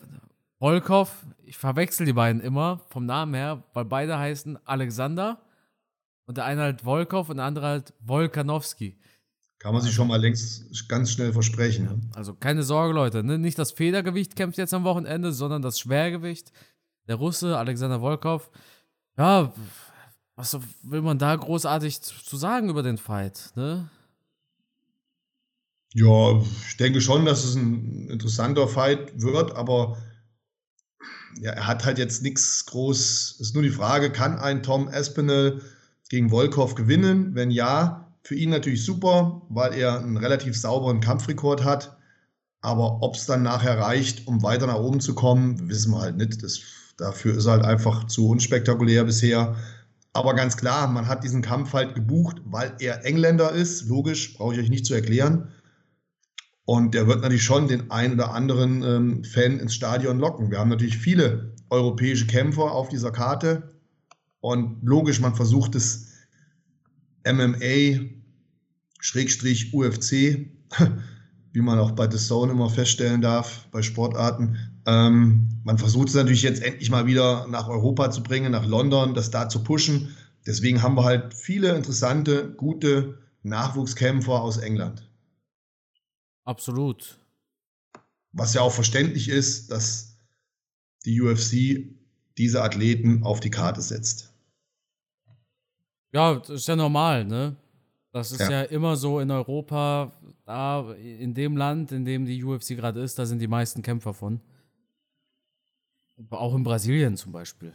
Volkov, ich verwechsel die beiden immer vom Namen her, weil beide heißen Alexander und der eine halt Volkov und der andere halt Volkanowski. Kann man sich schon mal längst ganz schnell versprechen. Ne? Also keine Sorge, Leute. Ne? Nicht das Federgewicht kämpft jetzt am Wochenende, sondern das Schwergewicht. Der Russe, Alexander Volkov. Ja, was will man da großartig zu sagen über den Fight? Ne? Ja, ich denke schon, dass es ein interessanter Fight wird, aber ja, er hat halt jetzt nichts groß. Es ist nur die Frage, kann ein Tom Espinel gegen Volkov gewinnen? Wenn ja, für ihn natürlich super, weil er einen relativ sauberen Kampfrekord hat. Aber ob es dann nachher reicht, um weiter nach oben zu kommen, wissen wir halt nicht. Das, dafür ist er halt einfach zu unspektakulär bisher. Aber ganz klar, man hat diesen Kampf halt gebucht, weil er Engländer ist. Logisch, brauche ich euch nicht zu erklären. Und der wird natürlich schon den einen oder anderen ähm, Fan ins Stadion locken. Wir haben natürlich viele europäische Kämpfer auf dieser Karte. Und logisch, man versucht es MMA, Schrägstrich UFC, wie man auch bei The Zone immer feststellen darf, bei Sportarten. Ähm, man versucht es natürlich jetzt endlich mal wieder nach Europa zu bringen, nach London, das da zu pushen. Deswegen haben wir halt viele interessante, gute Nachwuchskämpfer aus England. Absolut. Was ja auch verständlich ist, dass die UFC diese Athleten auf die Karte setzt. Ja, das ist ja normal, ne? Das ist ja. ja immer so in Europa, da in dem Land, in dem die UFC gerade ist, da sind die meisten Kämpfer von. Auch in Brasilien zum Beispiel.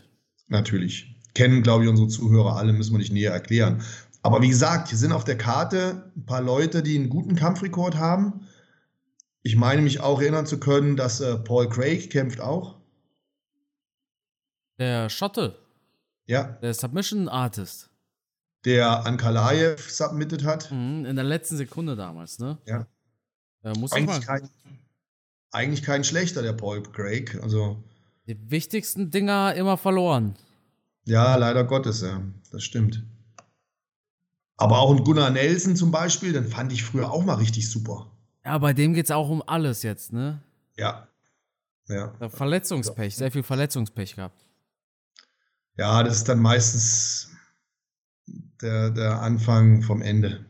Natürlich. Kennen, glaube ich, unsere Zuhörer alle, müssen wir nicht näher erklären. Aber wie gesagt, hier sind auf der Karte ein paar Leute, die einen guten Kampfrekord haben. Ich meine mich auch erinnern zu können, dass äh, Paul Craig kämpft auch. Der Schotte. Ja. Der Submission Artist der Ankalaev submitted hat. Mhm, in der letzten Sekunde damals, ne? Ja. ja muss eigentlich, kein, eigentlich kein schlechter, der Paul Craig. Also, die wichtigsten Dinger immer verloren. Ja, leider Gottes, ja. Das stimmt. Aber auch ein Gunnar Nelson zum Beispiel, den fand ich früher auch mal richtig super. Ja, bei dem geht es auch um alles jetzt, ne? Ja. ja. Verletzungspech, sehr viel Verletzungspech gehabt. Ja, das ist dann meistens der, der Anfang vom Ende.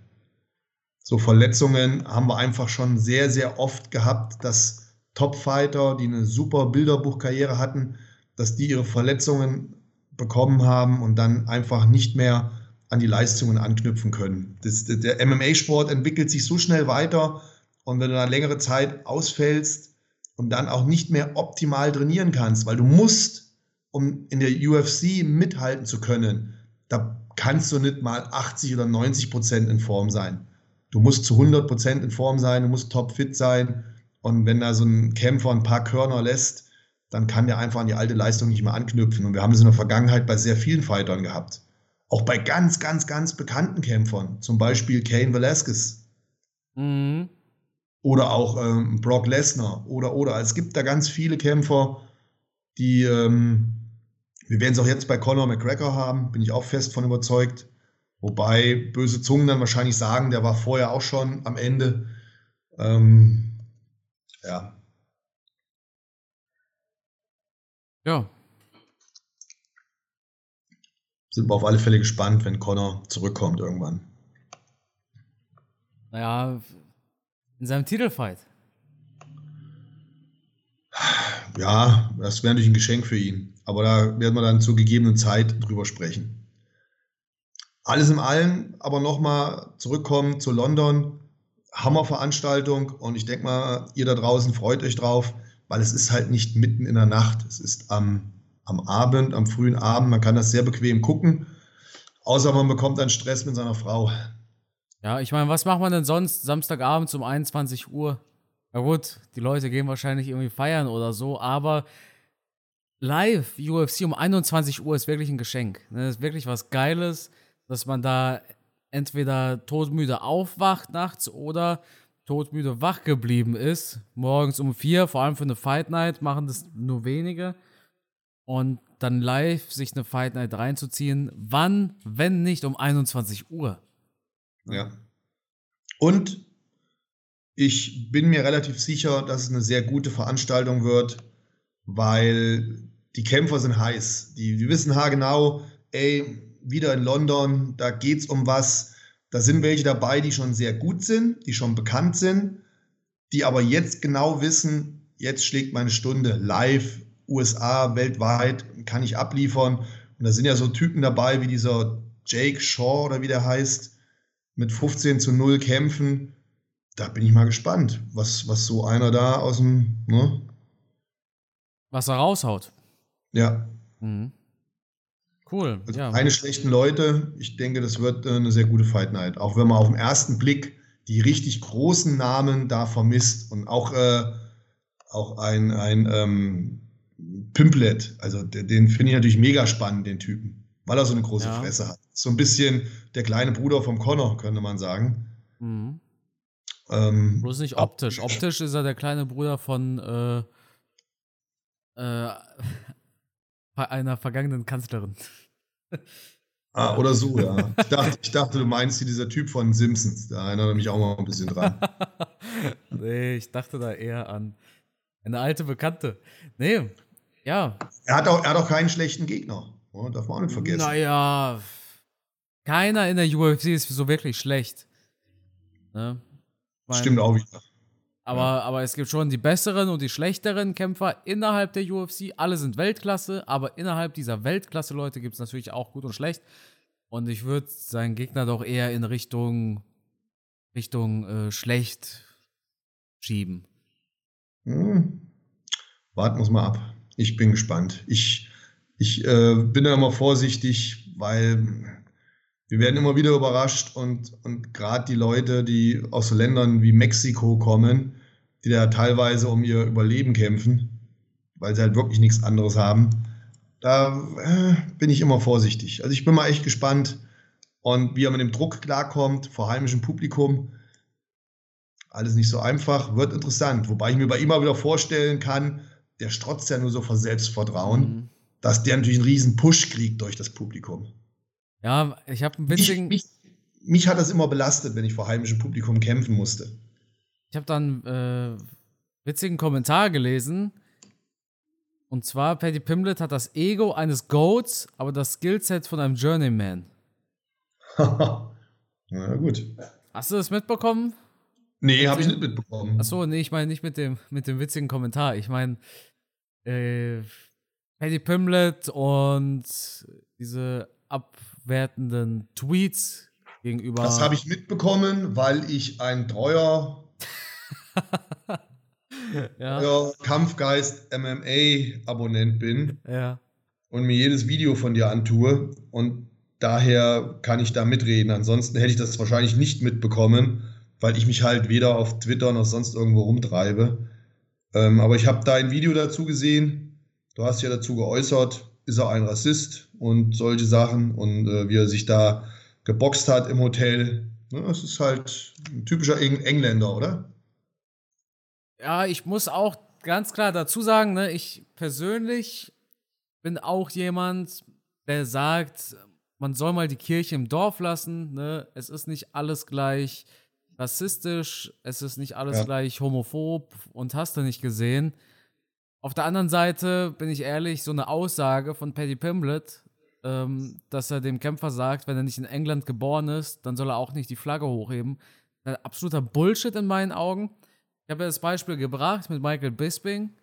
So Verletzungen haben wir einfach schon sehr, sehr oft gehabt, dass Topfighter, die eine super Bilderbuchkarriere hatten, dass die ihre Verletzungen bekommen haben und dann einfach nicht mehr an die Leistungen anknüpfen können. Das, der MMA-Sport entwickelt sich so schnell weiter und wenn du da längere Zeit ausfällst und dann auch nicht mehr optimal trainieren kannst, weil du musst, um in der UFC mithalten zu können, da kannst du nicht mal 80 oder 90 Prozent in Form sein. Du musst zu 100 Prozent in Form sein, du musst topfit sein. Und wenn da so ein Kämpfer ein paar Körner lässt, dann kann der einfach an die alte Leistung nicht mehr anknüpfen. Und wir haben das in der Vergangenheit bei sehr vielen Fightern gehabt. Auch bei ganz, ganz, ganz bekannten Kämpfern. Zum Beispiel Kane Velasquez. Mhm. Oder auch ähm, Brock Lesnar. Oder, oder. Es gibt da ganz viele Kämpfer, die ähm, wir werden es auch jetzt bei Conor McGregor haben, bin ich auch fest von überzeugt. Wobei böse Zungen dann wahrscheinlich sagen, der war vorher auch schon am Ende. Ähm, ja. Ja. Sind wir auf alle Fälle gespannt, wenn Conor zurückkommt irgendwann. Naja, in seinem Titelfight. Ja, das wäre natürlich ein Geschenk für ihn. Aber da werden wir dann zur gegebenen Zeit drüber sprechen. Alles in allem aber nochmal zurückkommen zu London. Hammerveranstaltung und ich denke mal, ihr da draußen freut euch drauf, weil es ist halt nicht mitten in der Nacht. Es ist am, am Abend, am frühen Abend. Man kann das sehr bequem gucken, außer man bekommt dann Stress mit seiner Frau. Ja, ich meine, was macht man denn sonst Samstagabend um 21 Uhr? Na gut, die Leute gehen wahrscheinlich irgendwie feiern oder so, aber live UFC um 21 Uhr ist wirklich ein Geschenk. Das ne? ist wirklich was Geiles, dass man da entweder todmüde aufwacht nachts oder todmüde wach geblieben ist. Morgens um vier, vor allem für eine Fight Night, machen das nur wenige. Und dann live sich eine Fight Night reinzuziehen. Wann, wenn nicht um 21 Uhr? Ja. Und ich bin mir relativ sicher, dass es eine sehr gute Veranstaltung wird, weil die Kämpfer sind heiß. Die, die wissen haargenau, ey, wieder in London, da geht es um was. Da sind welche dabei, die schon sehr gut sind, die schon bekannt sind, die aber jetzt genau wissen, jetzt schlägt meine Stunde live, USA, weltweit, kann ich abliefern. Und da sind ja so Typen dabei wie dieser Jake Shaw oder wie der heißt, mit 15 zu 0 Kämpfen da bin ich mal gespannt, was, was so einer da aus dem, ne? Was er raushaut. Ja. Mhm. Cool. Also ja. keine schlechten Leute. Ich denke, das wird äh, eine sehr gute Fight Night. Auch wenn man auf den ersten Blick die richtig großen Namen da vermisst und auch, äh, auch ein, ein ähm, Pimplet, also den finde ich natürlich mega spannend, den Typen, weil er so eine große Ja. Fresse hat. So ein bisschen der kleine Bruder vom Connor, könnte man sagen. Mhm. Ähm, Bloß nicht optisch. Optisch ist er der kleine Bruder von äh, äh, einer vergangenen Kanzlerin. ah, oder so, ja. Ich dachte, ich dachte, du meinst hier dieser Typ von Simpsons. Da erinnert er mich auch mal ein bisschen dran. nee, ich dachte da eher an eine alte Bekannte. Nee, ja. Er hat auch, er hat auch keinen schlechten Gegner. Oh, darf man auch nicht vergessen. Naja, keiner in der UFC ist so wirklich schlecht. Ne? Stimmt auch wieder. Aber, aber es gibt schon die besseren und die schlechteren Kämpfer innerhalb der UFC. Alle sind Weltklasse, aber innerhalb dieser Weltklasse-Leute gibt es natürlich auch gut und schlecht. Und ich würde seinen Gegner doch eher in Richtung, Richtung äh, schlecht schieben. Hm. Warten wir mal ab. Ich bin gespannt. Ich, ich äh, bin da immer vorsichtig, weil wir werden immer wieder überrascht und, und gerade die Leute, die aus so Ländern wie Mexiko kommen, die da teilweise um ihr Überleben kämpfen, weil sie halt wirklich nichts anderes haben, da äh, bin ich immer vorsichtig. Also ich bin mal echt gespannt und wie er mit dem Druck klarkommt vor heimischem Publikum. Alles nicht so einfach, wird interessant. Wobei ich mir bei ihm mal wieder vorstellen kann, der strotzt ja nur so vor Selbstvertrauen, Mhm. dass der natürlich einen riesen Push kriegt durch das Publikum. Ja, ich habe einen Mich, witzigen. mich, mich hat das immer belastet, wenn ich vor heimischem Publikum kämpfen musste. Ich habe dann äh, witzigen Kommentar gelesen. Und zwar, Paddy Pimblett hat das Ego eines Goats, aber das Skillset von einem Journeyman. Na gut. Hast du das mitbekommen? Nee, habe ich nicht mitbekommen. Achso, nee, ich meine nicht mit dem, mit dem witzigen Kommentar. Ich meine, äh, Paddy Pimblett und diese abwertenden Tweets gegenüber. Das habe ich mitbekommen, weil ich ein treuer, ja, Kampfgeist MMA-Abonnent bin ja. und mir jedes Video von dir antue. Und daher kann ich da mitreden. Ansonsten hätte ich das wahrscheinlich nicht mitbekommen, weil ich mich halt weder auf Twitter noch sonst irgendwo rumtreibe. Ähm, aber ich habe da ein Video dazu gesehen. Du hast ja dazu geäußert, ist er ein Rassist und solche Sachen und äh, wie er sich da geboxt hat im Hotel. Ja, das ist halt ein typischer Eng Engländer, oder? Ja, ich muss auch ganz klar dazu sagen, ne, ich persönlich bin auch jemand, der sagt, man soll mal die Kirche im Dorf lassen. Ne? Es ist nicht alles gleich rassistisch, es ist nicht alles Ja. gleich homophob und hast du nicht gesehen. Auf der anderen Seite bin ich ehrlich, so eine Aussage von Paddy Pimblett, ähm, dass er dem Kämpfer sagt, wenn er nicht in England geboren ist, dann soll er auch nicht die Flagge hochheben. Äh, Absoluter Bullshit in meinen Augen. Ich habe ja das Beispiel gebracht mit Michael Bisping.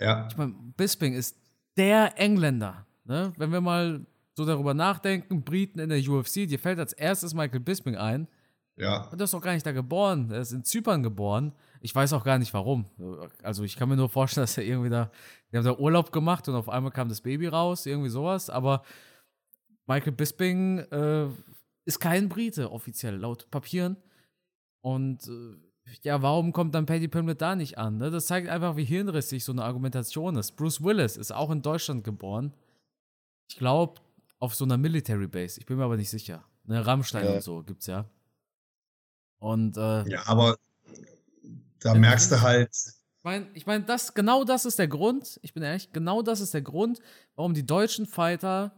Ja. Ich meine, Bisping ist der Engländer. Ne? Wenn wir mal so darüber nachdenken, Briten in der UFC, dir fällt als erstes Michael Bisping ein. Ja. Und der ist doch gar nicht da geboren. Er ist in Zypern geboren. Ich weiß auch gar nicht warum. Also ich kann mir nur vorstellen, dass er irgendwie da, die haben da Urlaub gemacht und auf einmal kam das Baby raus, irgendwie sowas. Aber Michael Bisping äh, ist kein Brite offiziell, laut Papieren. Und äh, ja, warum kommt dann Paddy Pimblett da nicht an? Ne? Das zeigt einfach, wie hirnrissig so eine Argumentation ist. Bruce Willis ist auch in Deutschland geboren. Ich glaube, auf so einer Military Base. Ich bin mir aber nicht sicher. Ne, Rammstein Ja. und so gibt's ja. Und äh, Ja, aber da Ja, merkst du halt, ich meine, ich mein, das, genau das ist der Grund, ich bin ehrlich, genau das ist der Grund, warum die deutschen Fighter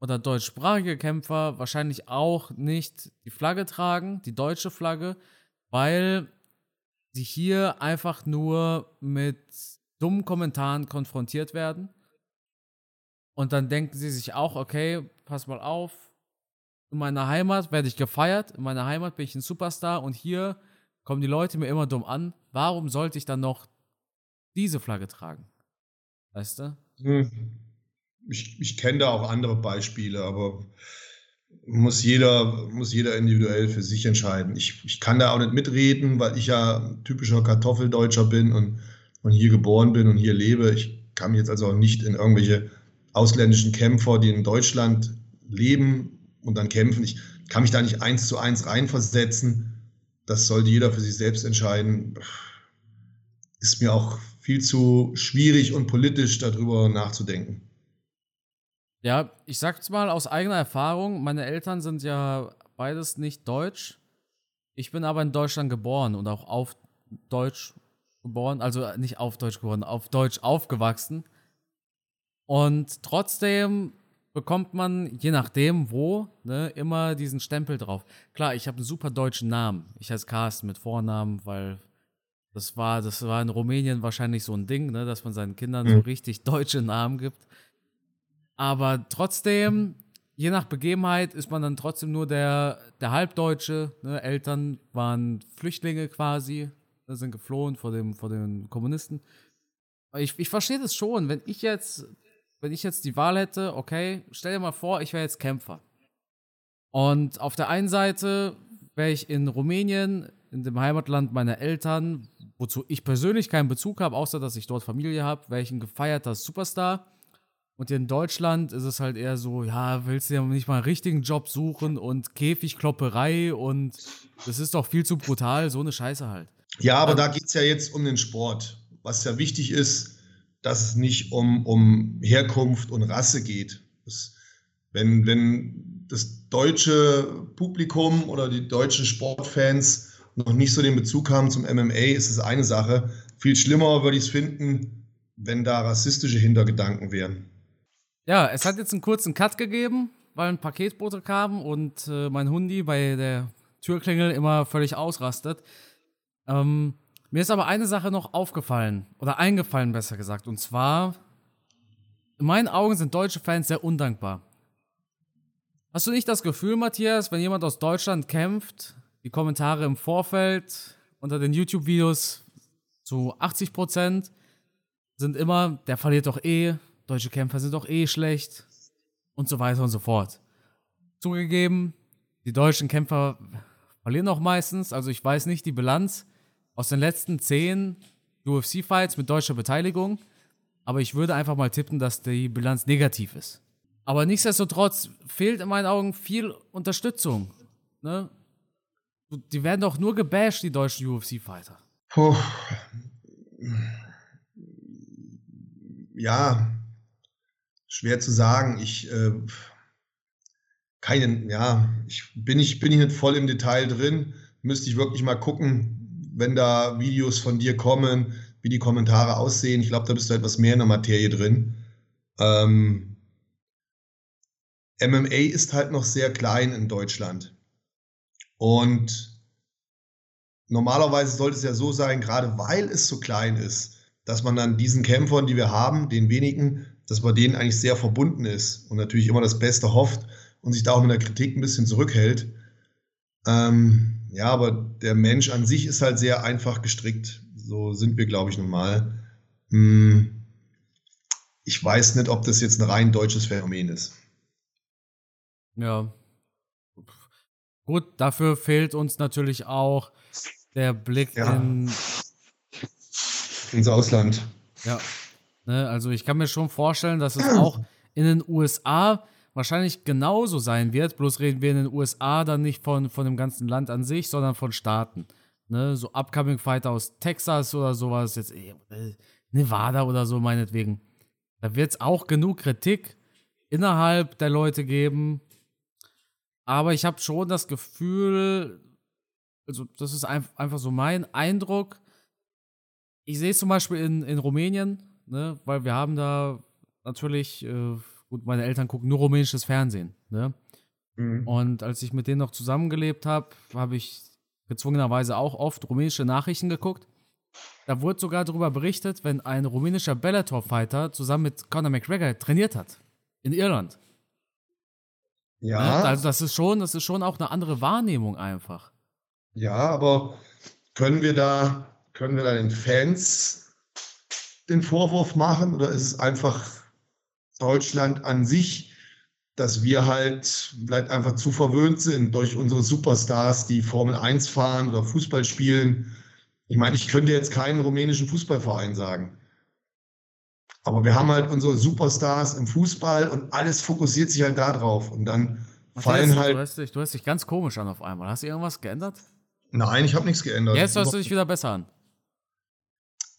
oder deutschsprachige Kämpfer wahrscheinlich auch nicht die Flagge tragen, die deutsche Flagge, weil sie hier einfach nur mit dummen Kommentaren konfrontiert werden. Und dann denken sie sich auch, okay, pass mal auf, in meiner Heimat werde ich gefeiert, in meiner Heimat bin ich ein Superstar und hier kommen die Leute mir immer dumm an. Warum sollte ich dann noch diese Flagge tragen? Weißt du? Hm. Ich, ich kenne da auch andere Beispiele, aber muss jeder, muss jeder individuell für sich entscheiden. Ich, ich kann da auch nicht mitreden, weil ich ja typischer Kartoffeldeutscher bin und, und hier geboren bin und hier lebe. Ich kann mich jetzt also auch nicht in irgendwelche ausländischen Kämpfer, die in Deutschland leben und dann kämpfen. Ich kann mich da nicht eins zu eins reinversetzen. Das sollte jeder für sich selbst entscheiden. Ist mir auch viel zu schwierig und politisch darüber nachzudenken. Ja, ich sag's mal aus eigener Erfahrung, meine Eltern sind ja beides nicht deutsch. Ich bin aber in Deutschland geboren und auch auf Deutsch geboren, also nicht auf Deutsch geboren, auf Deutsch aufgewachsen. Und trotzdem bekommt man, je nachdem wo, ne, immer diesen Stempel drauf. Klar, ich habe einen super deutschen Namen. Ich heiße Carsten mit Vornamen, weil das war, das war in Rumänien wahrscheinlich so ein Ding, ne, dass man seinen Kindern mhm. so richtig deutsche Namen gibt. Aber trotzdem, je nach Begebenheit, ist man dann trotzdem nur der, der Halbdeutsche. Ne? Eltern waren Flüchtlinge quasi, ne, sind geflohen vor, dem, vor den Kommunisten. Ich, ich verstehe das schon. Wenn ich jetzt wenn ich jetzt die Wahl hätte, okay, stell dir mal vor, ich wäre jetzt Kämpfer. Und auf der einen Seite wäre ich in Rumänien, in dem Heimatland meiner Eltern, wozu ich persönlich keinen Bezug habe, außer dass ich dort Familie habe, wäre ich ein gefeierter Superstar. Und in Deutschland ist es halt eher so, ja, willst du ja nicht mal einen richtigen Job suchen und Käfigklopperei und das ist doch viel zu brutal, so eine Scheiße halt. Ja, aber ähm, da geht es ja jetzt um den Sport. Was ja wichtig ist, dass es nicht um, um Herkunft und Rasse geht. Das, wenn, wenn das deutsche Publikum oder die deutschen Sportfans noch nicht so den Bezug haben zum MMA, ist es eine Sache. Viel schlimmer würde ich es finden, wenn da rassistische Hintergedanken wären. Ja, es hat jetzt einen kurzen Cut gegeben, weil ein Paketbote kam und äh, mein Hundi bei der Türklingel immer völlig ausrastet. Ähm, mir ist aber eine Sache noch aufgefallen, oder eingefallen besser gesagt, und zwar, in meinen Augen sind deutsche Fans sehr undankbar. Hast du nicht das Gefühl, Matthias, wenn jemand aus Deutschland kämpft, die Kommentare im Vorfeld unter den YouTube-Videos zu 80% sind immer, der verliert doch eh, deutsche Kämpfer sind doch eh schlecht und so weiter und so fort. Zugegeben, die deutschen Kämpfer verlieren auch meistens, also ich weiß nicht die Bilanz, aus den letzten zehn UFC-Fights mit deutscher Beteiligung. Aber ich würde einfach mal tippen, dass die Bilanz negativ ist. Aber nichtsdestotrotz fehlt in meinen Augen viel Unterstützung. Ne? Die werden doch nur gebasht, die deutschen UFC-Fighter. Ja, schwer zu sagen. Ich äh, keinen, ja, ich bin nicht, bin ich nicht voll im Detail drin. Müsste ich wirklich mal gucken, wenn da Videos von dir kommen, wie die Kommentare aussehen. Ich glaube, da bist du etwas mehr in der Materie drin. Ähm, MMA ist halt noch sehr klein in Deutschland. Und normalerweise sollte es ja so sein, gerade weil es so klein ist, dass man dann diesen Kämpfern, die wir haben, den wenigen, dass man denen eigentlich sehr verbunden ist und natürlich immer das Beste hofft und sich da auch mit der Kritik ein bisschen zurückhält. Ähm, ja, aber der Mensch an sich ist halt sehr einfach gestrickt. So sind wir, glaube ich, normal. Hm, ich weiß nicht, ob das jetzt ein rein deutsches Phänomen ist. Ja. Gut, dafür fehlt uns natürlich auch der Blick ja. in ins Ausland. Ja. Ne, also ich kann mir schon vorstellen, dass es auch in den USA wahrscheinlich genauso sein wird, bloß reden wir in den USA dann nicht von, von dem ganzen Land an sich, sondern von Staaten. Ne? So Upcoming Fighter aus Texas oder sowas, jetzt äh, Nevada oder so meinetwegen. Da wird es auch genug Kritik innerhalb der Leute geben. Aber ich habe schon das Gefühl, also das ist ein, einfach so mein Eindruck. Ich sehe es zum Beispiel in, in Rumänien, ne? weil wir haben da natürlich äh, Gut, meine Eltern gucken nur rumänisches Fernsehen. Ne? Mhm. Und als ich mit denen noch zusammengelebt habe, habe ich gezwungenerweise auch oft rumänische Nachrichten geguckt. Da wurde sogar darüber berichtet, wenn ein rumänischer Bellator-Fighter zusammen mit Conor McGregor trainiert hat. In Irland. Ja. Ne? Also das ist schon, das ist schon auch eine andere Wahrnehmung einfach. Ja, aber können wir da, können wir da den Fans den Vorwurf machen oder ist es einfach Deutschland an sich, dass wir halt vielleicht einfach zu verwöhnt sind durch unsere Superstars, die Formel 1 fahren oder Fußball spielen. Ich meine, ich könnte jetzt keinen rumänischen Fußballverein sagen. Aber wir haben halt unsere Superstars im Fußball und alles fokussiert sich halt da drauf. Und dann Matthias, fallen halt. Du hörst, dich, du hörst dich ganz komisch an auf einmal. Hast du irgendwas geändert? Nein, ich habe nichts geändert. Jetzt hörst du dich wieder besser an.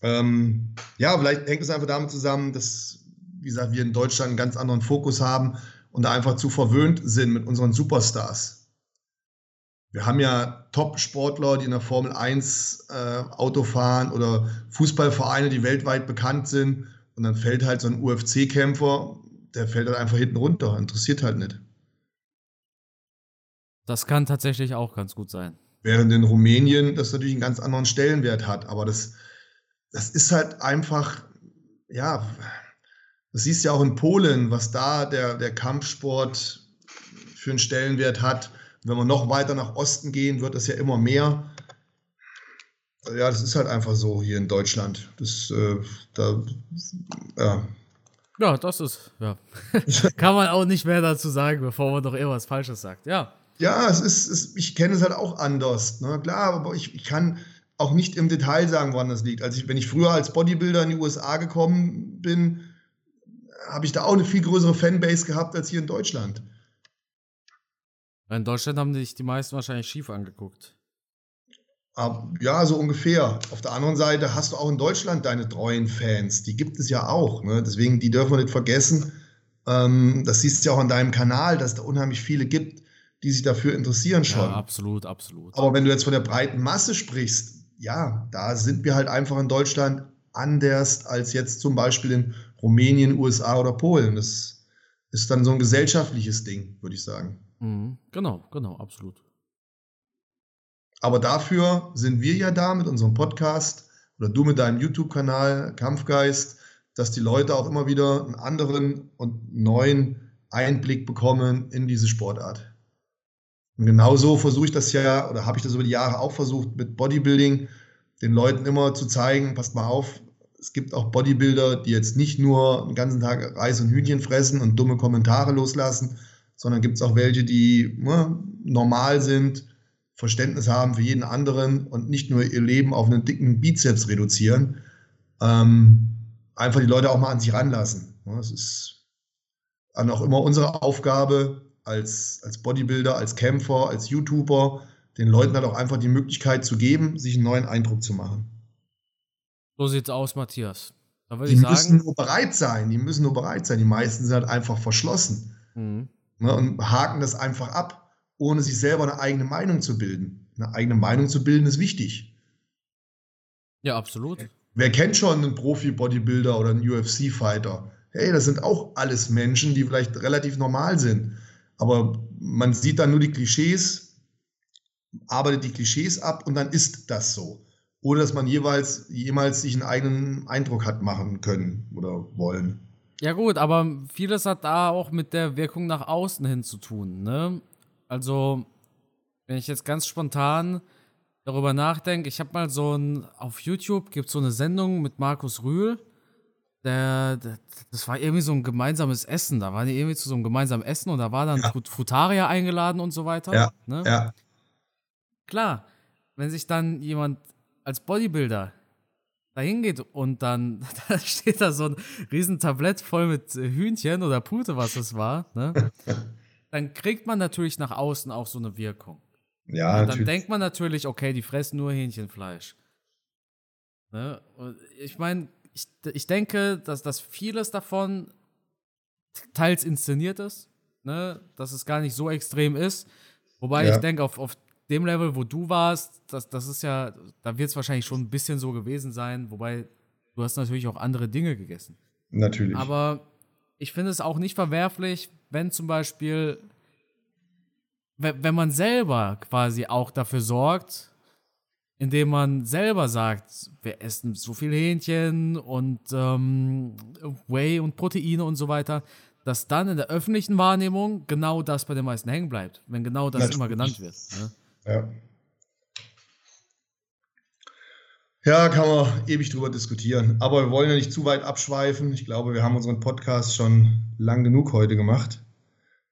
Ähm, ja, vielleicht hängt es einfach damit zusammen, dass, wie gesagt, wir in Deutschland einen ganz anderen Fokus haben und einfach zu verwöhnt sind mit unseren Superstars. Wir haben ja Top-Sportler, die in der Formel 1 äh, Auto fahren oder Fußballvereine, die weltweit bekannt sind. Und dann fällt halt so ein UFC-Kämpfer, der fällt halt einfach hinten runter, interessiert halt nicht. Das kann tatsächlich auch ganz gut sein. Während in Rumänien das natürlich einen ganz anderen Stellenwert hat. Aber das, das ist halt einfach, ja, das siehst du ja auch in Polen, was da der, der Kampfsport für einen Stellenwert hat. Wenn wir noch weiter nach Osten gehen, wird das ja immer mehr. Ja, das ist halt einfach so hier in Deutschland. Das, äh, da, ja. Ja, das ist, ja. Kann man auch nicht mehr dazu sagen, bevor man doch irgendwas Falsches sagt. Ja. Ja, es ist, es, ich kenne es halt auch anders. Ne? Klar, aber ich, ich kann auch nicht im Detail sagen, woran das liegt. Also ich, wenn ich früher als Bodybuilder in die USA gekommen bin, habe ich da auch eine viel größere Fanbase gehabt als hier in Deutschland. In Deutschland haben sich die meisten wahrscheinlich schief angeguckt. Ja, so ungefähr. Auf der anderen Seite hast du auch in Deutschland deine treuen Fans. Die gibt es ja auch. Ne? Deswegen, die dürfen wir nicht vergessen. Ähm, das siehst du ja auch an deinem Kanal, dass es da unheimlich viele gibt, die sich dafür interessieren schon. Ja, absolut, absolut. Aber wenn du jetzt von der breiten Masse sprichst, ja, da sind wir halt einfach in Deutschland anders als jetzt zum Beispiel in Rumänien, USA oder Polen. Das ist dann so ein gesellschaftliches Ding, würde ich sagen. Mhm. Genau, genau, absolut. Aber dafür sind wir ja da mit unserem Podcast oder du mit deinem YouTube-Kanal Kampfgeist, dass die Leute auch immer wieder einen anderen und neuen Einblick bekommen in diese Sportart. Und genauso versuche ich das ja, oder habe ich das über die Jahre auch versucht, mit Bodybuilding den Leuten immer zu zeigen, passt mal auf, es gibt auch Bodybuilder, die jetzt nicht nur den ganzen Tag Reis und Hühnchen fressen und dumme Kommentare loslassen, sondern gibt es auch welche, die ne, normal sind, Verständnis haben für jeden anderen und nicht nur ihr Leben auf einen dicken Bizeps reduzieren. Ähm, einfach die Leute auch mal an sich ranlassen. Das ist dann auch immer unsere Aufgabe als, als Bodybuilder, als Kämpfer, als YouTuber, den Leuten halt auch einfach die Möglichkeit zu geben, sich einen neuen Eindruck zu machen. So sieht's aus, Matthias. die müssen nur bereit sein. Die müssen nur bereit sein. Die meisten sind halt einfach verschlossen mhm. ne, und haken das einfach ab, ohne sich selber eine eigene Meinung zu bilden. Eine eigene Meinung zu bilden ist wichtig. Ja, absolut. Wer kennt schon einen Profi-Bodybuilder oder einen UFC-Fighter? Hey, das sind auch alles Menschen, die vielleicht relativ normal sind. Aber man sieht dann nur die Klischees, arbeitet die Klischees ab und dann ist das so ohne dass man jeweils jemals sich einen eigenen Eindruck hat machen können oder wollen. Ja gut, aber vieles hat da auch mit der Wirkung nach außen hin zu tun. Ne? Also, wenn ich jetzt ganz spontan darüber nachdenke, ich habe mal so ein, auf YouTube gibt es so eine Sendung mit Markus Rühl. Der, der, das war irgendwie so ein gemeinsames Essen. Da waren die irgendwie zu so einem gemeinsamen Essen und da war dann ja. Frutaria eingeladen und so weiter. Ja, ne? ja. Klar, wenn sich dann jemand als Bodybuilder da hingeht und dann da steht da so ein riesen Tablett voll mit Hühnchen oder Pute, was es war, ne? dann kriegt man natürlich nach außen auch so eine Wirkung. Ja, und dann natürlich. denkt man natürlich, okay, die fressen nur Hähnchenfleisch. Ne? Und ich meine, ich, ich denke, dass, dass vieles davon teils inszeniert ist, ne? dass es gar nicht so extrem ist. Wobei ja. ich denke, auf, auf dem Level, wo du warst, das, das ist ja, da wird es wahrscheinlich schon ein bisschen so gewesen sein, wobei du hast natürlich auch andere Dinge gegessen. Natürlich. Aber ich finde es auch nicht verwerflich, wenn zum Beispiel, wenn man selber quasi auch dafür sorgt, indem man selber sagt, wir essen so viel Hähnchen und ähm, Whey und Proteine und so weiter, dass dann in der öffentlichen Wahrnehmung genau das bei den meisten hängen bleibt, wenn genau das Natürlich. immer genannt wird. Ne? Ja. Ja, kann man ewig drüber diskutieren. Aber wir wollen ja nicht zu weit abschweifen. Ich glaube, wir haben unseren Podcast schon lang genug heute gemacht.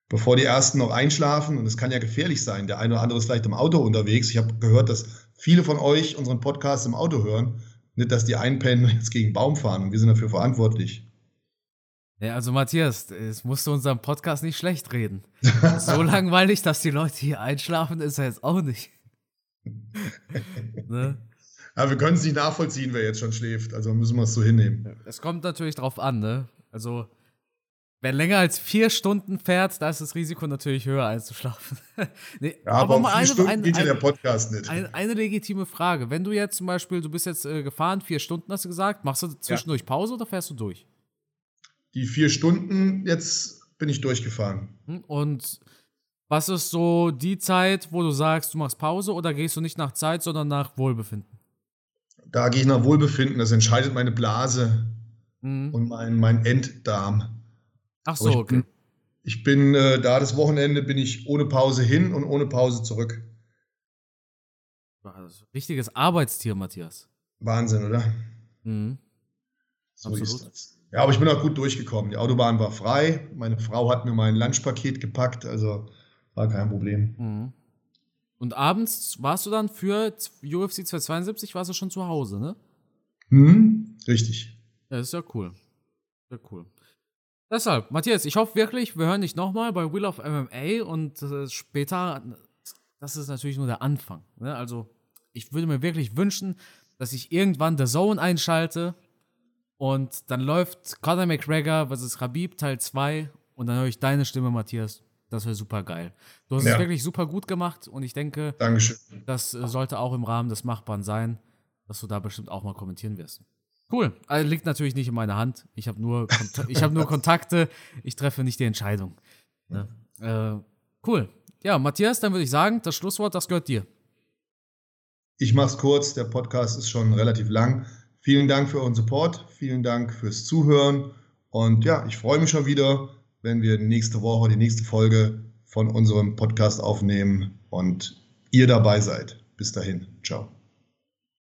Bevor die ersten noch einschlafen, und es kann ja gefährlich sein, der eine oder andere ist vielleicht im Auto unterwegs. Ich habe gehört, dass viele von euch unseren Podcast im Auto hören. Nicht, dass die einpennen und jetzt gegen Baum fahren und wir sind dafür verantwortlich. Ja, also Matthias, es musst du unserem Podcast nicht schlecht reden. so langweilig, dass die Leute hier einschlafen, ist er jetzt auch nicht. ne? Ja, wir können es nicht nachvollziehen, wer jetzt schon schläft. Also müssen wir es so hinnehmen. Es kommt natürlich drauf an, ne? Also, wer länger als vier Stunden fährt, da ist das Risiko natürlich höher einzuschlafen. nee, ja, aber, aber mal eine, Stunden ein, geht ja der Podcast nicht. Eine, eine, legitime Frage. Wenn du jetzt zum Beispiel, du bist jetzt äh, gefahren, vier Stunden hast du gesagt, machst du zwischendurch ja. Pause oder fährst du durch? Die vier Stunden, jetzt bin ich durchgefahren. Und was ist so die Zeit, wo du sagst, du machst Pause oder gehst du nicht nach Zeit, sondern nach Wohlbefinden? Da gehe ich nach Wohlbefinden, das entscheidet meine Blase mhm. und mein, mein Enddarm. Ach so, ich okay. Bin, ich bin äh, da das Wochenende bin ich ohne Pause hin und ohne Pause zurück. Richtiges Arbeitstier, Matthias. Wahnsinn, oder? Mhm. So Absolut. Ja, aber ich bin auch gut durchgekommen. Die Autobahn war frei. Meine Frau hat mir mein Lunchpaket gepackt, also war kein Problem. Mhm. Und abends warst du dann für UFC 272 warst du schon zu Hause, ne? Hm, richtig. Ja, das ist ja cool. Sehr cool. Deshalb, Matthias, ich hoffe wirklich, wir hören dich nochmal bei Wheel of MMA und äh, später, das ist natürlich nur der Anfang. Ne? Also, ich würde mir wirklich wünschen, dass ich irgendwann The Zone einschalte und dann läuft Conor McGregor vs. Habib Teil 2 und dann höre ich deine Stimme, Matthias. Das wäre super geil. Du hast ja. es wirklich super gut gemacht und ich denke, Dankeschön. das äh, sollte auch im Rahmen des Machbaren sein, dass du da bestimmt auch mal kommentieren wirst. Cool. Also, liegt natürlich nicht in meiner Hand. Ich habe nur, hab nur Kontakte. Ich treffe nicht die Entscheidung. Ne? Äh, cool. Ja, Matthias, dann würde ich sagen, das Schlusswort, das gehört dir. Ich mache es kurz. Der Podcast ist schon relativ lang. Vielen Dank für euren Support. Vielen Dank fürs Zuhören. Und ja, ich freue mich schon wieder wenn wir nächste Woche die nächste Folge von unserem Podcast aufnehmen und ihr dabei seid. Bis dahin. Ciao.